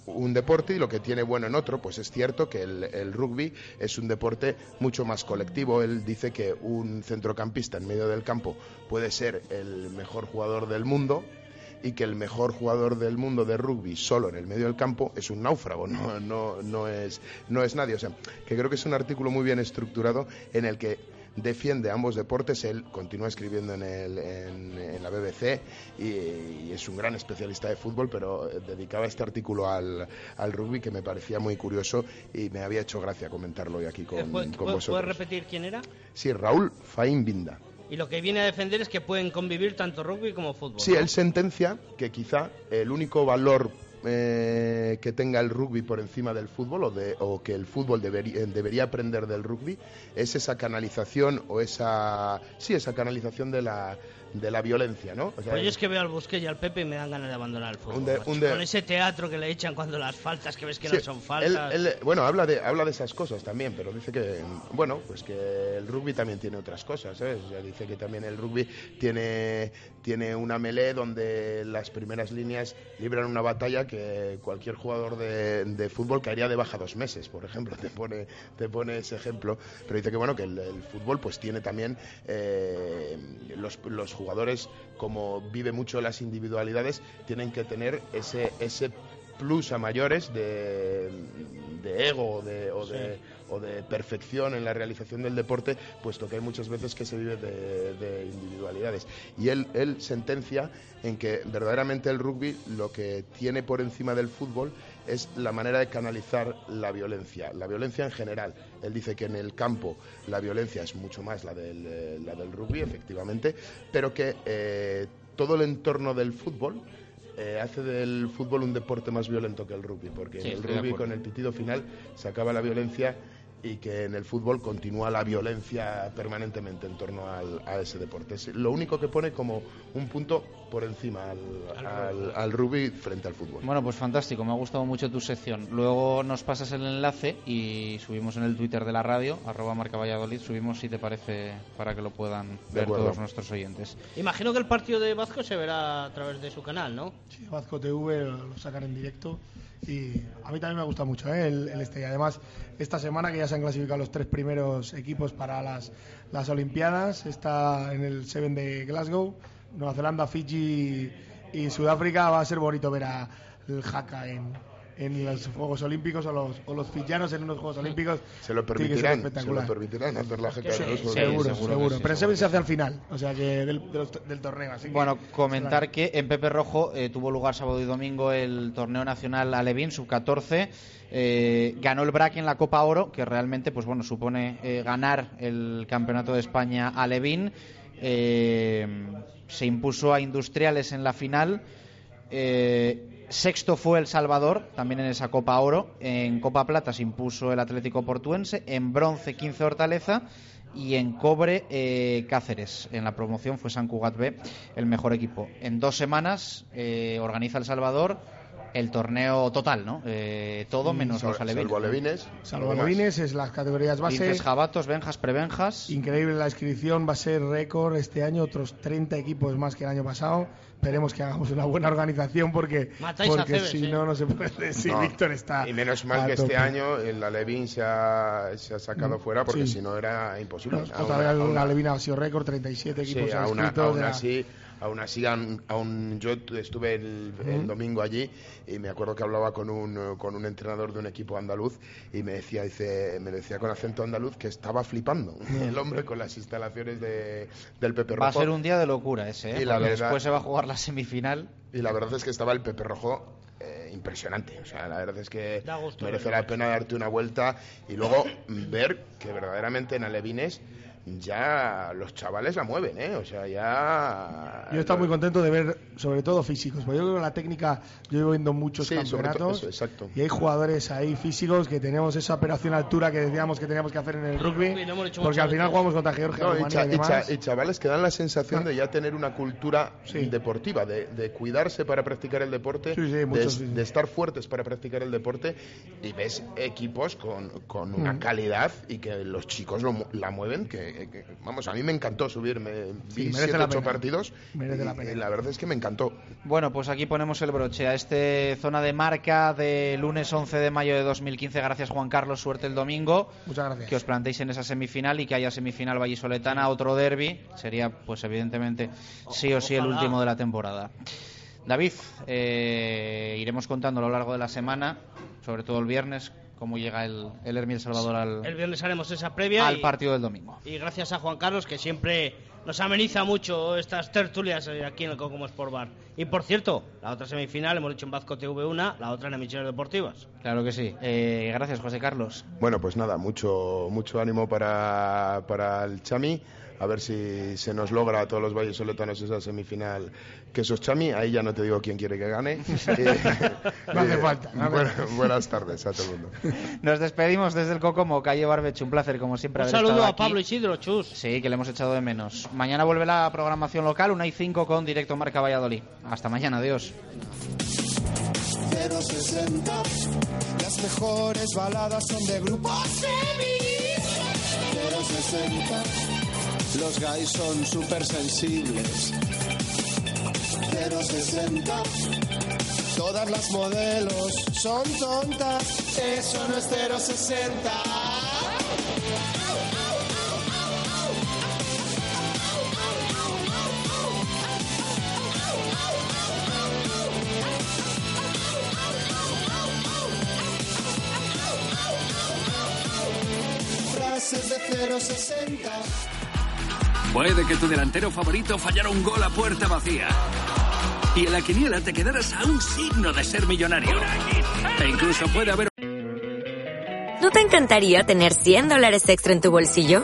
un deporte y lo que tiene bueno en otro, pues es cierto que el, el rugby es un deporte mucho más colectivo. Él dice que un centrocampista en medio del campo puede ser el mejor jugador del mundo y que el mejor jugador del mundo de rugby solo en el medio del campo es un náufrago, no, no, no, es, no es nadie. O sea, que creo que es un artículo muy bien estructurado en el que defiende ambos deportes. Él continúa escribiendo en, el, en, en la BBC y, y es un gran especialista de fútbol, pero eh, dedicaba este artículo al, al rugby que me parecía muy curioso y me había hecho gracia comentarlo hoy aquí con, Eh, ¿Puedes, con puedes- vosotros. puedes repetir quién era? Sí, Raúl Faín Binda. Y lo que viene a defender es que pueden convivir tanto rugby como fútbol. Sí, ¿no? él sentencia que quizá el único valor eh, que tenga el rugby por encima del fútbol o, de- o que el fútbol debería, debería aprender del rugby es esa canalización o esa sí esa canalización de la de la violencia, ¿no? O sea, Pues yo es que veo al Busquets y al Pepe y me dan ganas de abandonar el fútbol. Un de- macho. un de- Con ese teatro que le echan cuando las faltas, que ves que Sí, no son faltas. él- él, bueno, habla de, habla de esas cosas también, pero dice que, bueno, pues que el rugby también tiene otras cosas, ¿sabes? O sea, dice que también el rugby tiene, tiene una melee donde las primeras líneas libran una batalla que cualquier jugador de, de fútbol caería de baja dos meses, por ejemplo, <laughs> te pone, te pone ese ejemplo, pero dice que, bueno, que el, el fútbol pues tiene también eh, los, los jugadores, como vive mucho las individualidades, tienen que tener ese, ese plus a mayores de, de ego o de, o, de, o de perfección en la realización del deporte, puesto que hay muchas veces que se vive de, de individualidades. Y él, él sentencia en que verdaderamente el rugby lo que tiene por encima del fútbol es la manera de canalizar la violencia, la violencia en general. Él dice que en el campo la violencia es mucho más la del, eh, la del rugby, efectivamente, pero que eh, todo el entorno del fútbol eh, hace del fútbol un deporte más violento que el rugby, porque Sí, en el rugby con el pitido final se acaba la violencia y que en el fútbol continúa la violencia permanentemente en torno al- a ese deporte. Es lo único que pone como un punto por encima al, al- al rugby frente al fútbol. Bueno, pues fantástico, me ha gustado mucho tu sección. Luego nos pasas el enlace y subimos en el Twitter de la radio, arroba marca Valladolid, subimos si te parece para que lo puedan ver todos nuestros oyentes. Imagino que el partido de Vasco se verá a través de su canal, ¿no? Sí, Vasco TV lo sacan en directo y a mí también me gusta mucho ¿eh? el, este. Y además, esta semana que ya se han clasificado los tres primeros equipos para las, las Olimpiadas, está en el Seven de Glasgow, Nueva Zelanda, Fiji y Sudáfrica. Va a ser bonito ver a el Haka en, en los Juegos Olímpicos o los, o los en unos Juegos Olímpicos. Se lo permitirán, se lo espectacular. permitirán hacer la Sí, sí, Juegos seguro, seguro seguro. que sí, Pero que se hace al final, o sea que del, de los- del torneo. Así que Bueno, comentar que en Pepe Rojo eh, tuvo lugar sábado y domingo el torneo nacional Alevín sub-14. Eh, ganó el BRAC en la Copa Oro, que realmente pues bueno supone eh, ganar el campeonato de España Alevín. Eh, se impuso a Industriales en la final. Eh, sexto fue El Salvador, también en esa Copa Oro. En Copa Plata se impuso el Atlético Portuense. En bronce, 15 Hortaleza. Y en cobre, eh, Cáceres. En la promoción fue San Cugat B el mejor equipo. En dos semanas eh, organiza El Salvador el torneo total, ¿no? Eh, todo menos Salvo- los alevines. salvo alevines, Salvo alevines, es las categorías base. Linces, jabatos, benjas, prebenjas. Increíble la inscripción, va a ser récord este año, otros 30 equipos más que el año pasado. Esperemos que hagamos una buena organización porque, Matáis a porque Cebes, si ¿eh? no, no se puede. Si No, Víctor está. Y menos mal a que este año el Alevín se ha, se ha sacado fuera porque Sí. si no era imposible. No, Aún- otra vez aún- la Levina ha sido récord, 37 Sí, equipos aún, inscritos. aún ya- así, aún así, aún, yo estuve el, el domingo allí y me acuerdo que hablaba con un, con un entrenador de un equipo andaluz y me decía, dice, me decía con acento andaluz que estaba flipando <laughs> el hombre con las instalaciones de, del Pepe Va a Rojo. ser un día de locura ese, ¿eh? Y la Porque verdad- después se va a jugar la semifinal. Y la verdad es que estaba el Pepe Rojo eh, impresionante. O sea, la verdad es que merece la pena darte una vuelta y luego ver que verdaderamente en Alevines ya los chavales la mueven, ¿eh? O sea, ya... Yo estaba muy contento de ver sobre todo físicos. Porque yo creo que la técnica, yo llevo viendo muchos Sí, sobre todo campeonatos eso, exacto. y hay jugadores ahí físicos que tenemos esa operación altura que decíamos que teníamos que hacer en el rugby, porque al final veces. jugamos contra Georgia, No, y, Rumanía cha- y y cha- demás. y chavales que dan la sensación de ya tener una cultura Sí. deportiva, de, de cuidarse para practicar el deporte, Sí, sí, de, muchos, sí, sí. de estar fuertes para practicar el deporte, y ves equipos con, con una Mm. calidad y que los chicos lo mu- la mueven, que, que- vamos, a mí me encantó subirme, Sí, vi siete, la ocho partidos, Merece y, la pena. y la verdad es que me encantó. Bueno, pues aquí ponemos el broche a este zona de marca de lunes 11 de mayo de 2015. Gracias Juan Carlos, suerte el domingo. Muchas gracias. Que os plantéis en esa semifinal y que haya semifinal vallisoletana, otro derby. Sería, pues evidentemente, sí o sí el último de la temporada. David, eh, iremos contando a lo largo de la semana, sobre todo el viernes, cómo llega el, el Hermi El Salvador al, El viernes haremos esa previa. al y- partido del domingo. Y gracias a Juan Carlos, que siempre nos ameniza mucho estas tertulias eh, aquí en el Cocomo Sport Bar. Y por cierto, la otra semifinal hemos dicho en Bazco TV una, la otra en emisiones deportivas. Claro que sí. Eh, gracias, José Carlos. Bueno, pues nada, mucho, mucho ánimo para, para el Chami. A ver si se nos logra a todos los valles soletanos esa semifinal que esos Chami. Ahí ya no te digo quién quiere que gane. <laughs> Eh, No hace falta, no hace buena- buenas tardes a todo el mundo. <laughs> Nos despedimos desde el Cocomo, calle Barbecho. Un placer, como siempre, Un haber saludo estado a aquí. Pablo Isidro, chus. Sí, que le hemos echado de menos. Mañana vuelve la programación local, una y 5 con directo Marca Valladolid. Hasta mañana, adiós. 060 Las mejores baladas son de grupo. Semi 060 Los guys son súper sensibles 060 Todas las modelos son tontas. Eso no es 060 Frases de 060 Puede que tu delantero favorito fallara un gol a puerta vacía. Y en la quiniela te quedaras a un signo de ser millonario. E incluso puede haber ¿No te encantaría tener 100 dólares extra en tu bolsillo?